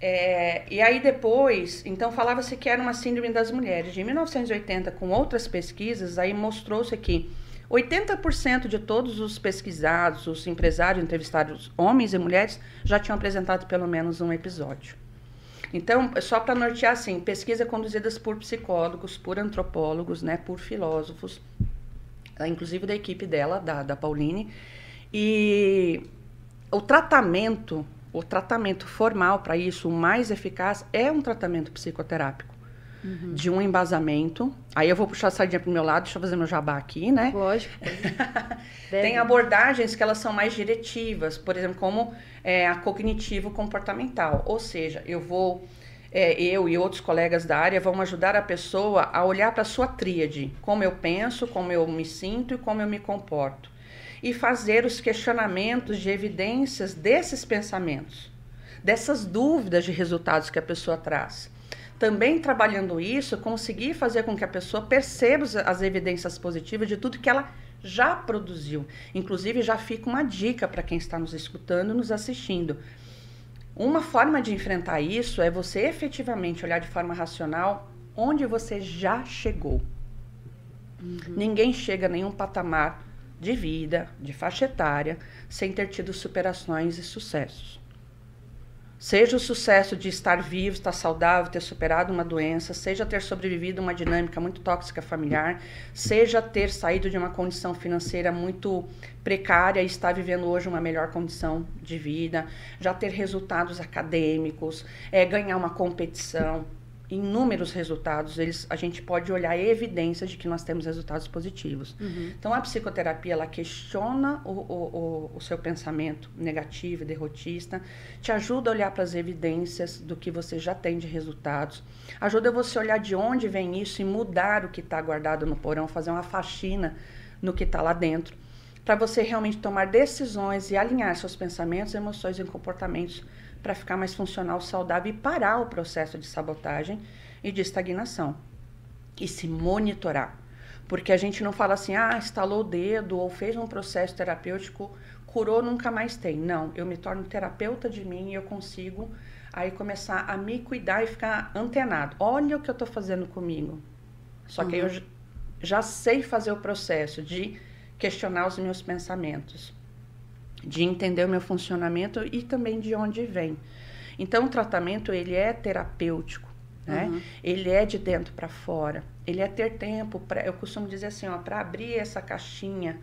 É, e aí depois, então falava-se que era uma síndrome das mulheres. De 1980, com outras pesquisas, aí mostrou-se que 80% de todos os pesquisados, os empresários entrevistados, homens e mulheres, já tinham apresentado pelo menos um episódio. Então, só para nortear, assim, pesquisas conduzidas por psicólogos, por antropólogos, né, por filósofos, inclusive da equipe dela, da, da Pauline. E o tratamento, o tratamento formal para isso, o mais eficaz, é um tratamento psicoterápico. Uhum. de um embasamento. Aí eu vou puxar a sardinha pro meu lado, deixa eu fazer meu jabá aqui, né? Lógico. [LAUGHS] Tem abordagens que elas são mais diretivas, por exemplo, como é, a cognitivo-comportamental. Ou seja, eu vou é, eu e outros colegas da área vão ajudar a pessoa a olhar para a sua tríade, como eu penso, como eu me sinto e como eu me comporto, e fazer os questionamentos de evidências desses pensamentos, dessas dúvidas de resultados que a pessoa traz. Também trabalhando isso, conseguir fazer com que a pessoa perceba as evidências positivas de tudo que ela já produziu. Inclusive, já fica uma dica para quem está nos escutando, nos assistindo uma forma de enfrentar isso é você efetivamente olhar de forma racional onde você já chegou. Uhum. Ninguém chega a nenhum patamar de vida, de faixa etária, sem ter tido superações e sucessos. Seja o sucesso de estar vivo, estar saudável, ter superado uma doença, seja ter sobrevivido uma dinâmica muito tóxica familiar, seja ter saído de uma condição financeira muito precária e estar vivendo hoje uma melhor condição de vida, já ter resultados acadêmicos, é, ganhar uma competição inúmeros resultados, eles, a gente pode olhar evidências de que nós temos resultados positivos. Uhum. Então, a psicoterapia, ela questiona o, o, o, seu pensamento negativo e derrotista, te ajuda a olhar para as evidências do que você já tem de resultados, ajuda você a olhar de onde vem isso e mudar o que está guardado no porão, fazer uma faxina no que está lá dentro, para você realmente tomar decisões e alinhar seus pensamentos, emoções e comportamentos para ficar mais funcional, saudável e parar o processo de sabotagem e de estagnação. E se monitorar. Porque a gente não fala assim, ah, estalou o dedo ou fez um processo terapêutico, curou, nunca mais tem. Não, eu me torno terapeuta de mim e eu consigo aí começar a me cuidar e ficar antenado. Olha o que eu estou fazendo comigo. Só uhum. que eu já sei fazer o processo de questionar os meus pensamentos de entender o meu funcionamento e também de onde vem. Então, o tratamento ele é terapêutico, né? Uhum. Ele é de dentro para fora. Ele é ter tempo para, eu costumo dizer assim, ó, para abrir essa caixinha,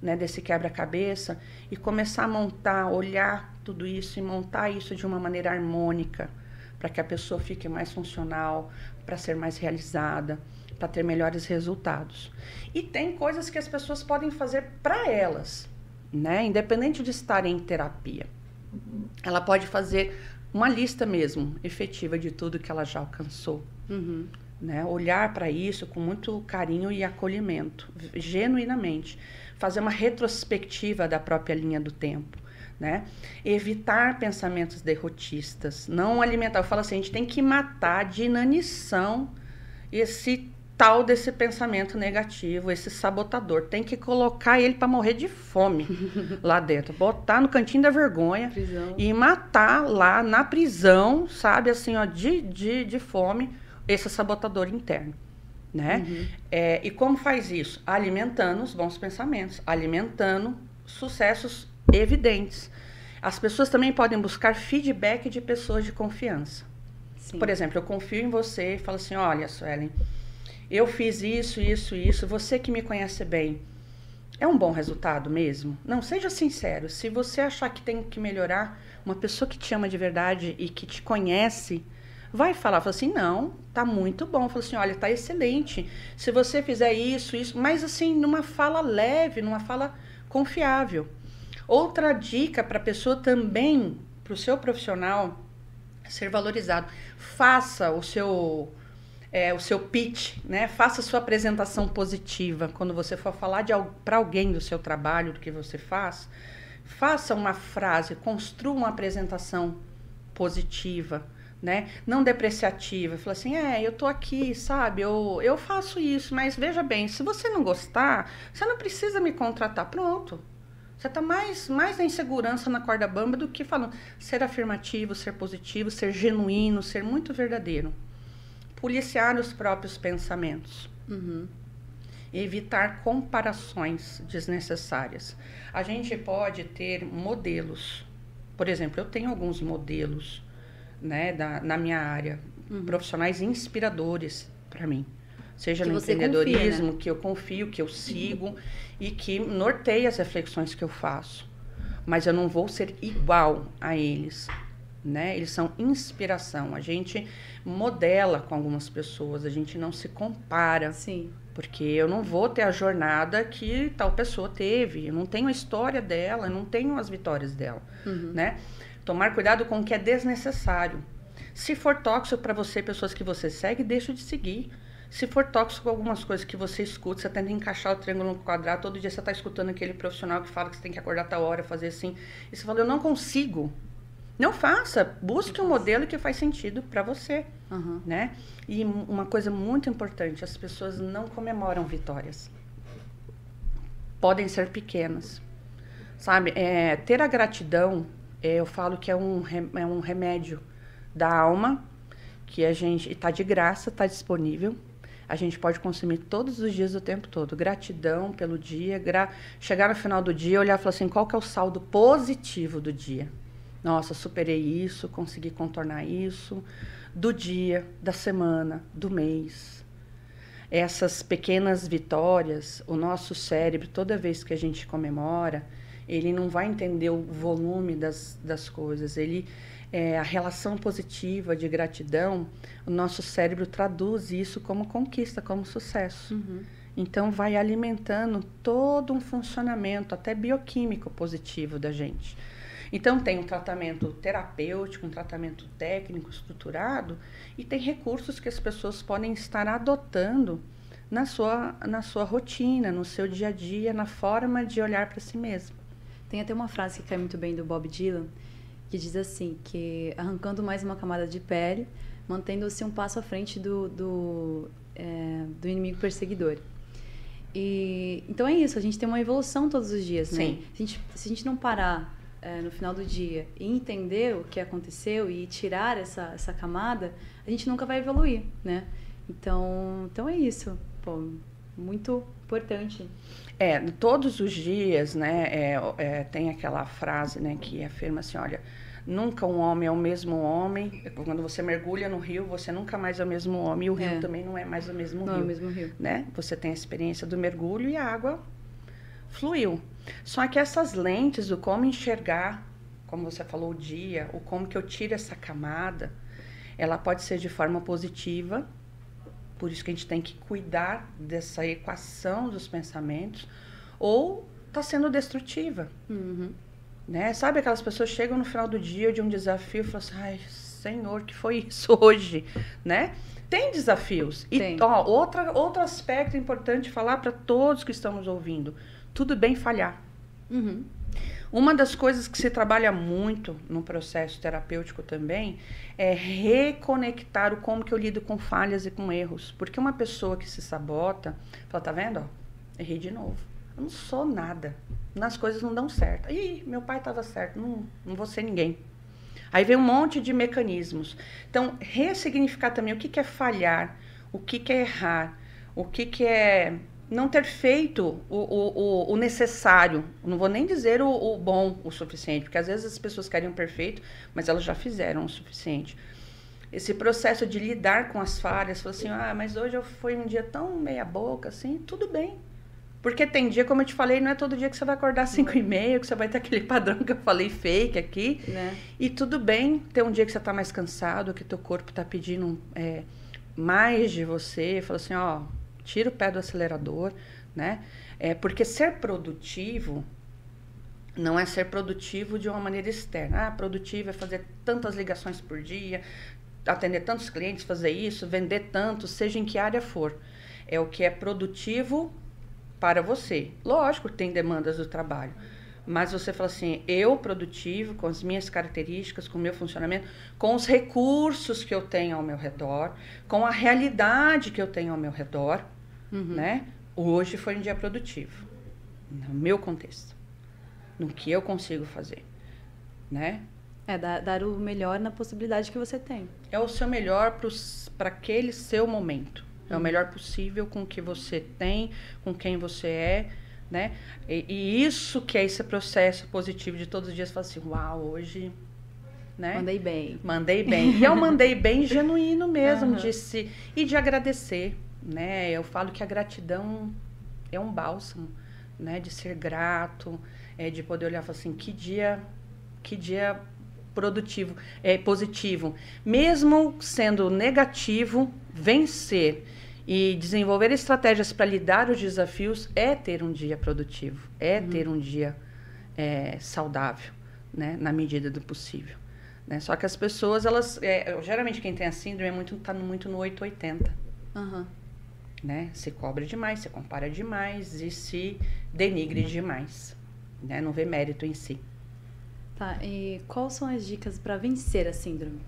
né, desse quebra-cabeça e começar a montar, olhar tudo isso e montar isso de uma maneira harmônica, para que a pessoa fique mais funcional, para ser mais realizada, para ter melhores resultados. E tem coisas que as pessoas podem fazer para elas, né? Independente de estar em terapia. Ela pode fazer uma lista mesmo, efetiva, de tudo que ela já alcançou. Uhum. Né? Olhar para isso com muito carinho e acolhimento, genuinamente. Fazer uma retrospectiva da própria linha do tempo. Né? Evitar pensamentos derrotistas, não alimentar. Eu falo assim, a gente tem que matar de inanição esse tal desse pensamento negativo, esse sabotador. Tem que colocar ele para morrer de fome [LAUGHS] lá dentro. Botar no cantinho da vergonha prisão. e matar lá na prisão, sabe, assim, ó, de, de, de fome, esse sabotador interno. Né? Uhum. É, e como faz isso? Alimentando os bons pensamentos, alimentando sucessos evidentes. As pessoas também podem buscar feedback de pessoas de confiança. Sim. Por exemplo, eu confio em você e falo assim: olha, Suelen, eu fiz isso, isso, isso, você que me conhece bem, é um bom resultado mesmo? Não, seja sincero. Se você achar que tem que melhorar, uma pessoa que te ama de verdade e que te conhece, vai falar, fala assim, não, tá muito bom. Fala assim, olha, tá excelente. Se você fizer isso, isso, mas assim, numa fala leve, numa fala confiável. Outra dica para a pessoa também, para o seu profissional ser valorizado, faça o seu é, o seu pitch, né? Faça sua apresentação positiva quando você for falar para alguém do seu trabalho, do que você faz. Faça uma frase, construa uma apresentação positiva, né? Não depreciativa. Fala assim, é, eu tô aqui, sabe? Eu, eu faço isso, mas veja bem, se você não gostar, você não precisa me contratar. Pronto. Você está mais, mais na insegurança na corda bamba do que falando ser afirmativo, ser positivo, ser genuíno, ser muito verdadeiro policiar os próprios pensamentos. Uhum. Evitar comparações desnecessárias. A gente pode ter modelos. Por exemplo, eu tenho alguns modelos né, da, na minha área, uhum. profissionais inspiradores para mim. Seja que no empreendedorismo, confia, né? que eu confio, que eu sigo uhum. e que norteia as reflexões que eu faço. Mas eu não vou ser igual a eles. Né? Eles são inspiração. A gente modela com algumas pessoas, a gente não se compara. Sim. Porque eu não vou ter a jornada que tal pessoa teve, eu não tenho a história dela, eu não tenho as vitórias dela, Uhum. né? Tomar cuidado com o que é desnecessário. Se for tóxico para você, pessoas que você segue, deixa de seguir. Se for tóxico algumas coisas que você escuta, você tenta encaixar o triângulo no quadrado, todo dia você está escutando aquele profissional que fala que você tem que acordar tal hora, fazer assim, e você fala, eu não consigo. Não faça, busque um modelo que faz sentido para você Aham. né? E uma coisa muito importante, as pessoas não comemoram vitórias. Podem ser pequenas, sabe? É, ter a gratidão, é, eu falo que é um, é um remédio da alma, que a gente está de graça, está disponível. A gente pode consumir todos os dias o tempo todo. Gratidão pelo dia, gra... chegar no final do dia, olhar e falar assim, qual que é o saldo positivo do dia? Nossa, superei isso, consegui contornar isso, do dia, da semana, do mês. Essas pequenas vitórias, o nosso cérebro, toda vez que a gente comemora, ele não vai entender o volume das, das coisas. Ele, é, a relação positiva de gratidão, o nosso cérebro traduz isso como conquista, como sucesso. Uhum. Então, vai alimentando todo um funcionamento, até bioquímico positivo da gente. Então, tem um tratamento terapêutico, um tratamento técnico, estruturado, e tem recursos que as pessoas podem estar adotando na sua, na sua rotina, no seu dia a dia, na forma de olhar para si mesmo. Tem até uma frase que cai muito bem do Bob Dylan, que diz assim, que arrancando mais uma camada de pele, mantendo-se um passo à frente do, do, é, do inimigo perseguidor. E, então é isso, a gente tem uma evolução todos os dias, né? Sim. Se a gente, se a gente não parar é, no final do dia e entender o que aconteceu e tirar essa, essa camada, a gente nunca vai evoluir, né? Então, então é isso. Pô, muito importante. É, todos os dias, né, é, é, tem aquela frase, né, que afirma assim, olha, nunca um homem é o mesmo homem, quando você mergulha no rio, você nunca mais é o mesmo homem, e o rio É. também não é mais o mesmo Não é rio, o mesmo rio. né? Você tem a experiência do mergulho e a água fluiu. Só que essas lentes, o como enxergar, como você falou, o dia, o como que eu tiro essa camada, ela pode ser de forma positiva, por isso que a gente tem que cuidar dessa equação dos pensamentos, ou está sendo destrutiva, Uhum. né? Sabe aquelas pessoas chegam no final do dia de um desafio e falam assim, ai, Senhor, que foi isso hoje, né? Tem desafios. E Tem. ó, outra, outro aspecto importante falar para todos que estão nos ouvindo, tudo bem falhar. Uhum. Uma das coisas que se trabalha muito no processo terapêutico também é reconectar o como que eu lido com falhas e com erros. Porque uma pessoa que se sabota, fala, tá vendo? Ó, errei de novo. Eu não sou nada. Nas coisas não dão certo. Ih, meu pai estava certo, não, não vou ser ninguém. Aí vem um monte de mecanismos. Então, ressignificar também o que, que é falhar, o que, que é errar, o que, que é não ter feito o, o, o- necessário. Não vou nem dizer o, o bom o suficiente, porque às vezes as pessoas querem o perfeito, mas elas já fizeram o suficiente. Esse processo de lidar com as falhas, falar assim, ah, mas hoje eu foi um dia tão meia boca, assim, tudo bem. Porque tem dia, como eu te falei, não é todo dia que você vai acordar às 5 e meia, que você vai ter aquele [LAUGHS] padrão que eu falei fake aqui. Né? E tudo bem ter um dia que você está mais cansado, que teu corpo está pedindo é, mais de você. Fala assim, ó, tira o pé do acelerador, né? É, porque ser produtivo não é ser produtivo de uma maneira externa. Ah, produtivo é fazer tantas ligações por dia, atender tantos clientes, fazer isso, vender tanto, seja em que área for. É o que é produtivo para você. Lógico tem demandas do trabalho. Mas você fala assim, eu produtivo, com as minhas características, com o meu funcionamento, com os recursos que eu tenho ao meu redor, com a realidade que eu tenho ao meu redor, Uhum. né? Hoje foi um dia produtivo, no meu contexto, no que eu consigo fazer, né? É, dar, dar o melhor na possibilidade que você tem. É o seu melhor para aquele seu momento. É o melhor possível com o que você tem, com quem você é, né? E, e isso que é esse processo positivo de todos os dias, fala assim, uau, hoje, né? Mandei bem. Mandei bem. E eu mandei bem [LAUGHS] genuíno mesmo, Aham. de e de agradecer, né? Eu falo que a gratidão é um bálsamo, né? De ser grato, é, de poder olhar e falar assim, que dia, que dia produtivo, é, positivo. Mesmo sendo negativo, vencer e desenvolver estratégias para lidar os desafios é ter um dia produtivo, é uhum. ter um dia é, saudável, né, na medida do possível. Né? Só que as pessoas, elas, é, geralmente quem tem a síndrome é muito, tá muito no 880. Uhum. Né? Se cobra demais, se compara demais e se denigre demais. Né? Não vê mérito em si. Tá, e quais são as dicas para vencer a síndrome?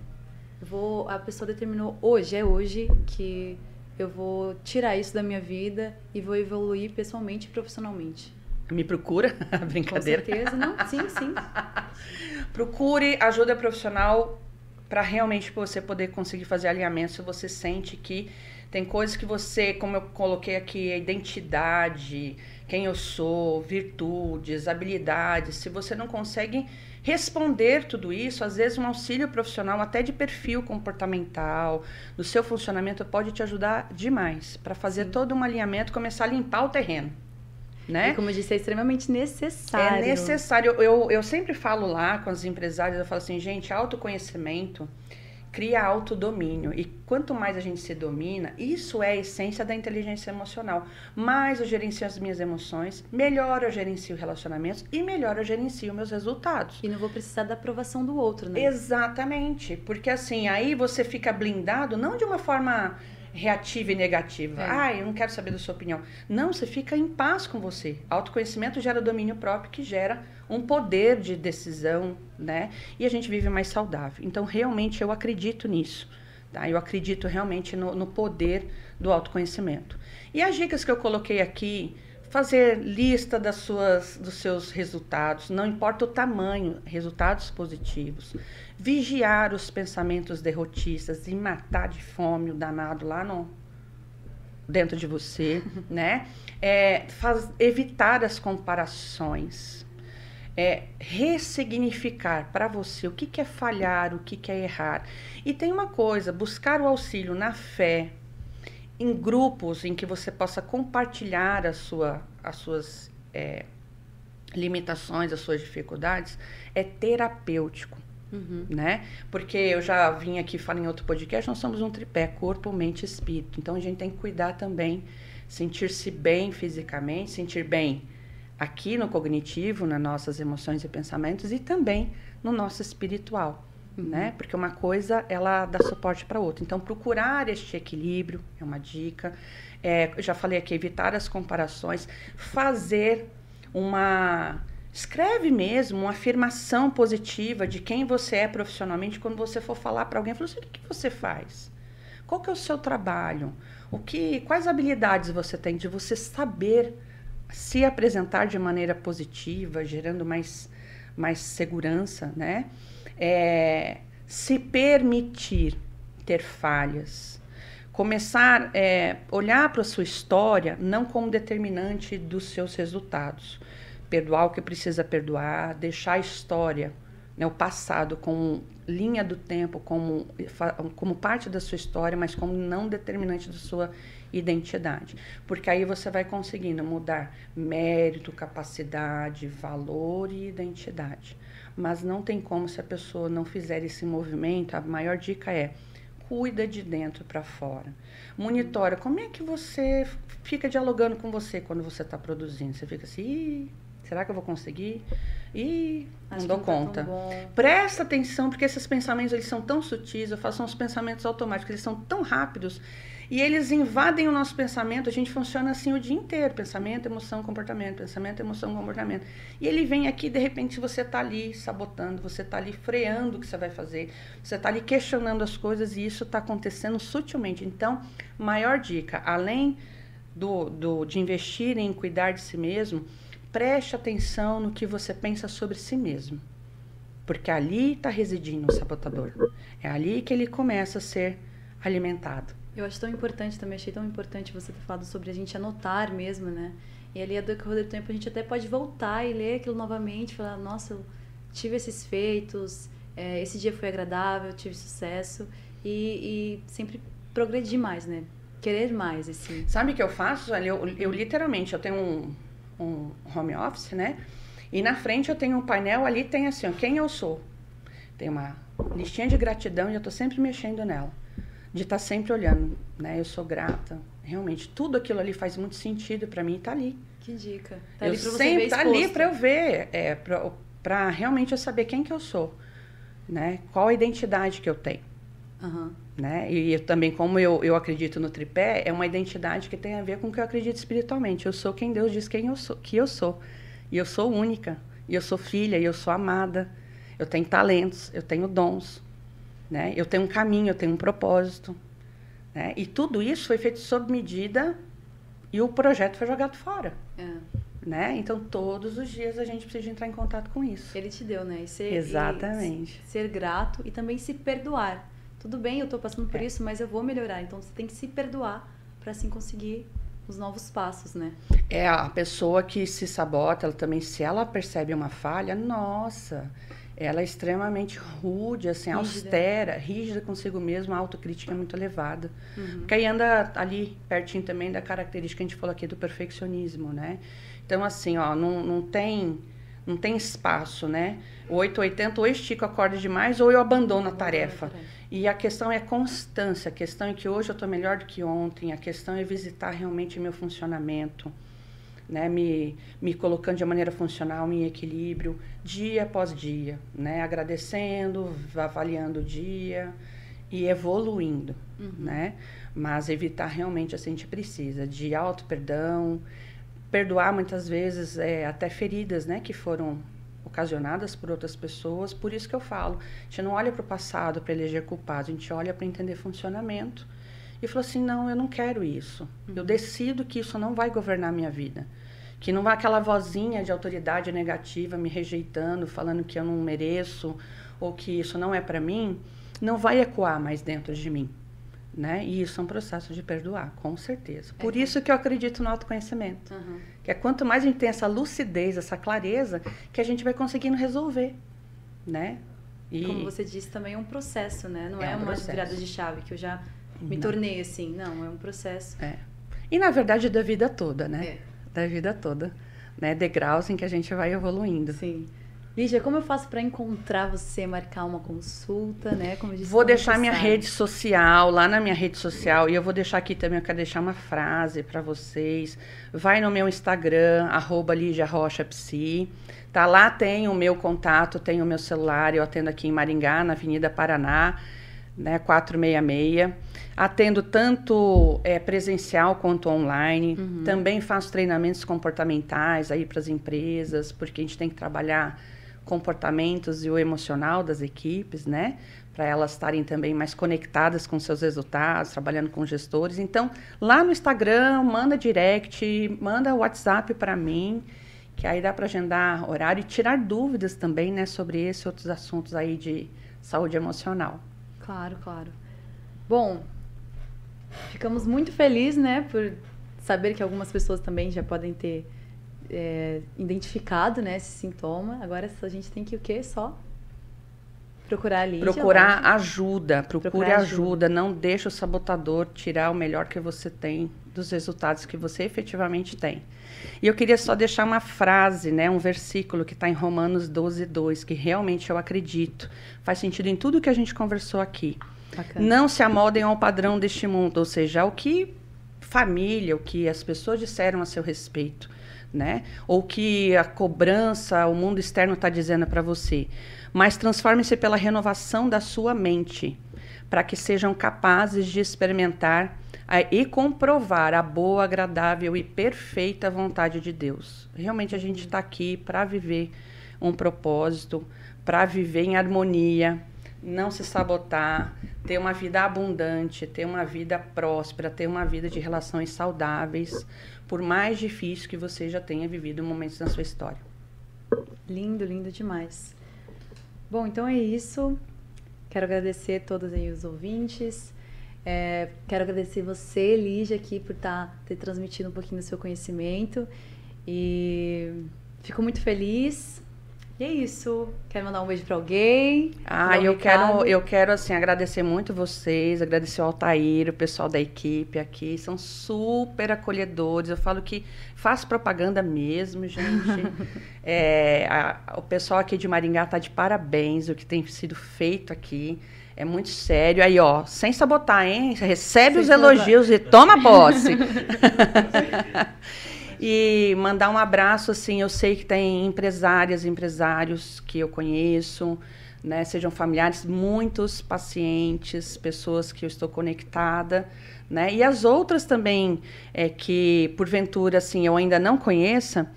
vou, a pessoa determinou hoje, é hoje que eu vou tirar isso da minha vida e vou evoluir pessoalmente e profissionalmente. Me procura, [LAUGHS] brincadeira. Com certeza, não? Sim, sim. [LAUGHS] Procure ajuda profissional para realmente você poder conseguir fazer alinhamento se você sente que tem coisas que você, como eu coloquei aqui, a identidade, quem eu sou, virtudes, habilidades, se você não consegue responder tudo isso, às vezes um auxílio profissional, até de perfil comportamental, do seu funcionamento, pode te ajudar demais para fazer Sim. todo um alinhamento, começar a limpar o terreno. Né? E como eu disse, é extremamente necessário. É necessário. Eu, eu sempre falo lá com os empresários, eu falo assim, gente, autoconhecimento cria autodomínio. E quanto mais a gente se domina, isso é a essência da inteligência emocional. Mais eu gerencio as minhas emoções, melhor eu gerencio relacionamentos e melhor eu gerencio meus resultados. E não vou precisar da aprovação do outro, né? Exatamente. Porque assim, aí você fica blindado, não de uma forma reativa e negativa. É. Ah, eu não quero saber da sua opinião. Não, você fica em paz com você. Autoconhecimento gera domínio próprio, que gera um poder de decisão, né? E a gente vive mais saudável. Então, realmente, eu acredito nisso. Tá? Eu acredito realmente no, no poder do autoconhecimento. E as dicas que eu coloquei aqui, fazer lista das suas, dos seus resultados, não importa o tamanho, resultados positivos. Vigiar os pensamentos derrotistas e matar de fome o danado lá no, dentro de você, [LAUGHS] né? É, faz, evitar as comparações é, ressignificar para você o que, que é falhar, o que, que é errar. E tem uma coisa: buscar o auxílio na fé, em grupos em que você possa compartilhar a sua, as suas é, limitações, as suas dificuldades, é terapêutico. Uhum. Né? Porque eu já vim aqui falar em outro podcast, nós somos um tripé, corpo, mente e espírito. Então a gente tem que cuidar também, sentir-se bem fisicamente, sentir bem aqui no cognitivo, nas nossas emoções e pensamentos e também no nosso espiritual, uhum. né? Porque uma coisa ela dá suporte para outra. Então procurar este equilíbrio é uma dica. É, já falei aqui evitar as comparações, fazer uma escreve mesmo uma afirmação positiva de quem você é profissionalmente quando você for falar para alguém, fala assim, o que, que você faz? Qual que é o seu trabalho? O que, quais habilidades você tem de você saber se apresentar de maneira positiva, gerando mais, mais segurança, né? É, se permitir ter falhas, começar a é, olhar para a sua história não como determinante dos seus resultados, perdoar o que precisa perdoar, deixar a história, né, o passado como linha do tempo, como, como parte da sua história, mas como não determinante da sua identidade. Porque aí você vai conseguindo mudar mérito, capacidade, valor e identidade. Mas não tem como se a pessoa não fizer esse movimento. A maior dica é cuida de dentro para fora. Monitora como é que você fica dialogando com você quando você está produzindo. Você fica assim, será que eu vou conseguir? E não dou não tá conta. Presta atenção, porque esses pensamentos eles são tão sutis, eu faço uns pensamentos automáticos, eles são tão rápidos e eles invadem o nosso pensamento, a gente funciona assim o dia inteiro, pensamento, emoção, comportamento, pensamento, emoção, comportamento. E ele vem aqui, de repente você está ali sabotando, você está ali freando o que você vai fazer, você está ali questionando as coisas e isso está acontecendo sutilmente. Então, maior dica, além do, do, de investir em cuidar de si mesmo, preste atenção no que você pensa sobre si mesmo. Porque ali está residindo o sabotador. É ali que ele começa a ser alimentado. Eu acho tão importante também, achei tão importante você ter falado sobre a gente anotar mesmo, né? E ali, a decorrer do tempo, a gente até pode voltar e ler aquilo novamente, falar, nossa, eu tive esses feitos, é, esse dia foi agradável, tive sucesso, e, e, sempre progredir mais, né? Querer mais, assim. Sabe o que eu faço? Eu, eu literalmente, eu tenho um, um home office, né? E na frente eu tenho um painel, ali tem assim, ó, quem eu sou. Tem uma listinha de gratidão e eu tô sempre mexendo nela. De estar tá sempre olhando, né? Eu sou grata. Realmente, tudo aquilo ali faz muito sentido para mim e tá ali. Que dica. Tá eu ali pra você sempre, ver Tá ali para eu ver, é, para realmente eu saber quem que eu sou, né? Qual a identidade que eu tenho. Uhum. Né? E eu, também, como eu, eu acredito no tripé, é uma identidade que tem a ver com o que eu acredito espiritualmente. Eu sou quem Deus diz quem eu sou, que eu sou. E eu sou única. E eu sou filha, e eu sou amada. Eu tenho talentos, eu tenho dons. Né? Eu tenho um caminho, eu tenho um propósito. Né? E tudo isso foi feito sob medida e o projeto foi jogado fora. É. Né? Então, todos os dias a gente precisa entrar em contato com isso. Ele te deu, né? E ser, Exatamente. E ser grato e também se perdoar. Tudo bem, eu estou passando por é. isso, mas eu vou melhorar. Então, você tem que se perdoar para assim conseguir os novos passos, né? É, a pessoa que se sabota, ela também, se ela percebe uma falha, nossa, ela é extremamente rude, assim, rígida. austera, rígida consigo mesma, a autocrítica é muito elevada. Uhum. Porque aí anda ali pertinho também da característica que a gente falou aqui do perfeccionismo, né? Então, assim, ó, não, não tem não tem espaço, né? 880, ou eu estico a corda demais ou eu abandono a tarefa. E a questão é constância, a questão é que hoje eu estou melhor do que ontem, a questão é visitar realmente meu funcionamento né, me, me colocando de maneira funcional em equilíbrio, dia após dia, né, agradecendo, avaliando o dia e evoluindo, uhum. né? Mas evitar realmente, assim, a gente precisa de auto perdão, perdoar muitas vezes é, até feridas, né, que foram ocasionadas por outras pessoas. Por isso que eu falo, a gente não olha para o passado para eleger culpado, a gente olha para entender funcionamento. E falou assim, não, eu não quero isso. Uhum. Eu decido que isso não vai governar a minha vida que não vai aquela vozinha de autoridade negativa me rejeitando, falando que eu não mereço ou que isso não é para mim, não vai ecoar mais dentro de mim. Né? E isso é um processo de perdoar, com certeza. Por é. isso que eu acredito no autoconhecimento. Uhum. Que é quanto mais a gente tem essa lucidez, essa clareza, que a gente vai conseguindo resolver, né? E Como você disse, também é um processo, né? Não é, é um uma virada de chave que eu já me não. tornei assim. Não, é um processo. É. E na verdade da vida toda, né? É da vida toda, né? Degraus em que a gente vai evoluindo. Sim. Lígia, como eu faço para encontrar você, marcar uma consulta, né? Como disse, vou deixar minha rede social, lá na minha rede social, e eu vou deixar aqui também, eu quero deixar uma frase para vocês. Vai no meu Instagram, arroba Lígia Rocha Psi. Tá, lá tem o meu contato, tem o meu celular, eu atendo aqui em Maringá, na Avenida Paraná, né, 466. Atendo tanto é, presencial quanto online. Uhum. Também faço treinamentos comportamentais aí para as empresas, porque a gente tem que trabalhar comportamentos e o emocional das equipes, né? Para elas estarem também mais conectadas com seus resultados, trabalhando com gestores. Então, lá no Instagram, manda direct, manda WhatsApp para mim, que aí dá para agendar horário e tirar dúvidas também, né, sobre esse e outros assuntos aí de saúde emocional. Claro, claro. Bom, Ficamos muito felizes, né, por saber que algumas pessoas também já podem ter é, identificado, né, esse sintoma. Agora a gente tem que o quê? Só procurar ali. Procurar ajuda, procure procurar ajuda. ajuda. Não deixe o sabotador tirar o melhor que você tem dos resultados que você efetivamente tem. E eu queria só deixar uma frase, né, um versículo que está em Romanos 12, 2, que realmente eu acredito. Faz sentido em tudo que a gente conversou aqui. Bacana. Não se amoldem ao padrão deste mundo, ou seja, o que família, o que as pessoas disseram a seu respeito, né? Ou que a cobrança, o mundo externo está dizendo para você. Mas transforme-se pela renovação da sua mente, para que sejam capazes de experimentar a, e comprovar a boa, agradável e perfeita vontade de Deus. Realmente a gente está aqui para viver um propósito, para viver em harmonia, não se sabotar, ter uma vida abundante, ter uma vida próspera, ter uma vida de relações saudáveis, por mais difícil que você já tenha vivido momentos na sua história. Lindo, lindo demais. Bom, então é isso. Quero agradecer todos aí os ouvintes. É, quero agradecer você, Lígia, aqui por tá, ter transmitido um pouquinho do seu conhecimento. E fico muito feliz E é isso. Quer mandar um beijo para alguém? Ah, um eu quero, eu quero assim agradecer muito vocês, agradecer ao Altair, o pessoal da equipe aqui, são super acolhedores. Eu falo que faço propaganda mesmo, gente. [LAUGHS] é, a, o pessoal aqui de Maringá tá de parabéns o que tem sido feito aqui. É muito sério. Aí, ó, sem sabotar, hein? Recebe sem os elogios e toma posse. [LAUGHS] E mandar um abraço, assim, eu sei que tem empresárias, empresários que eu conheço, né, sejam familiares, muitos pacientes, pessoas que eu estou conectada, né, e as outras também é, que, porventura, assim, eu ainda não conheça,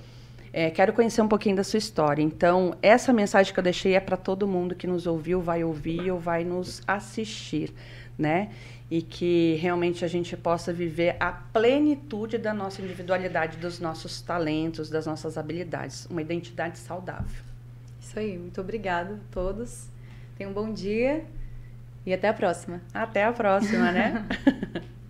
é, quero conhecer um pouquinho da sua história. Então, essa mensagem que eu deixei é para todo mundo que nos ouviu, vai ouvir ou vai nos assistir, né? E que realmente a gente possa viver a plenitude da nossa individualidade, dos nossos talentos, das nossas habilidades, uma identidade saudável. Isso aí, muito obrigada a todos. Tenham um bom dia e até a próxima. Até a próxima, né? [LAUGHS]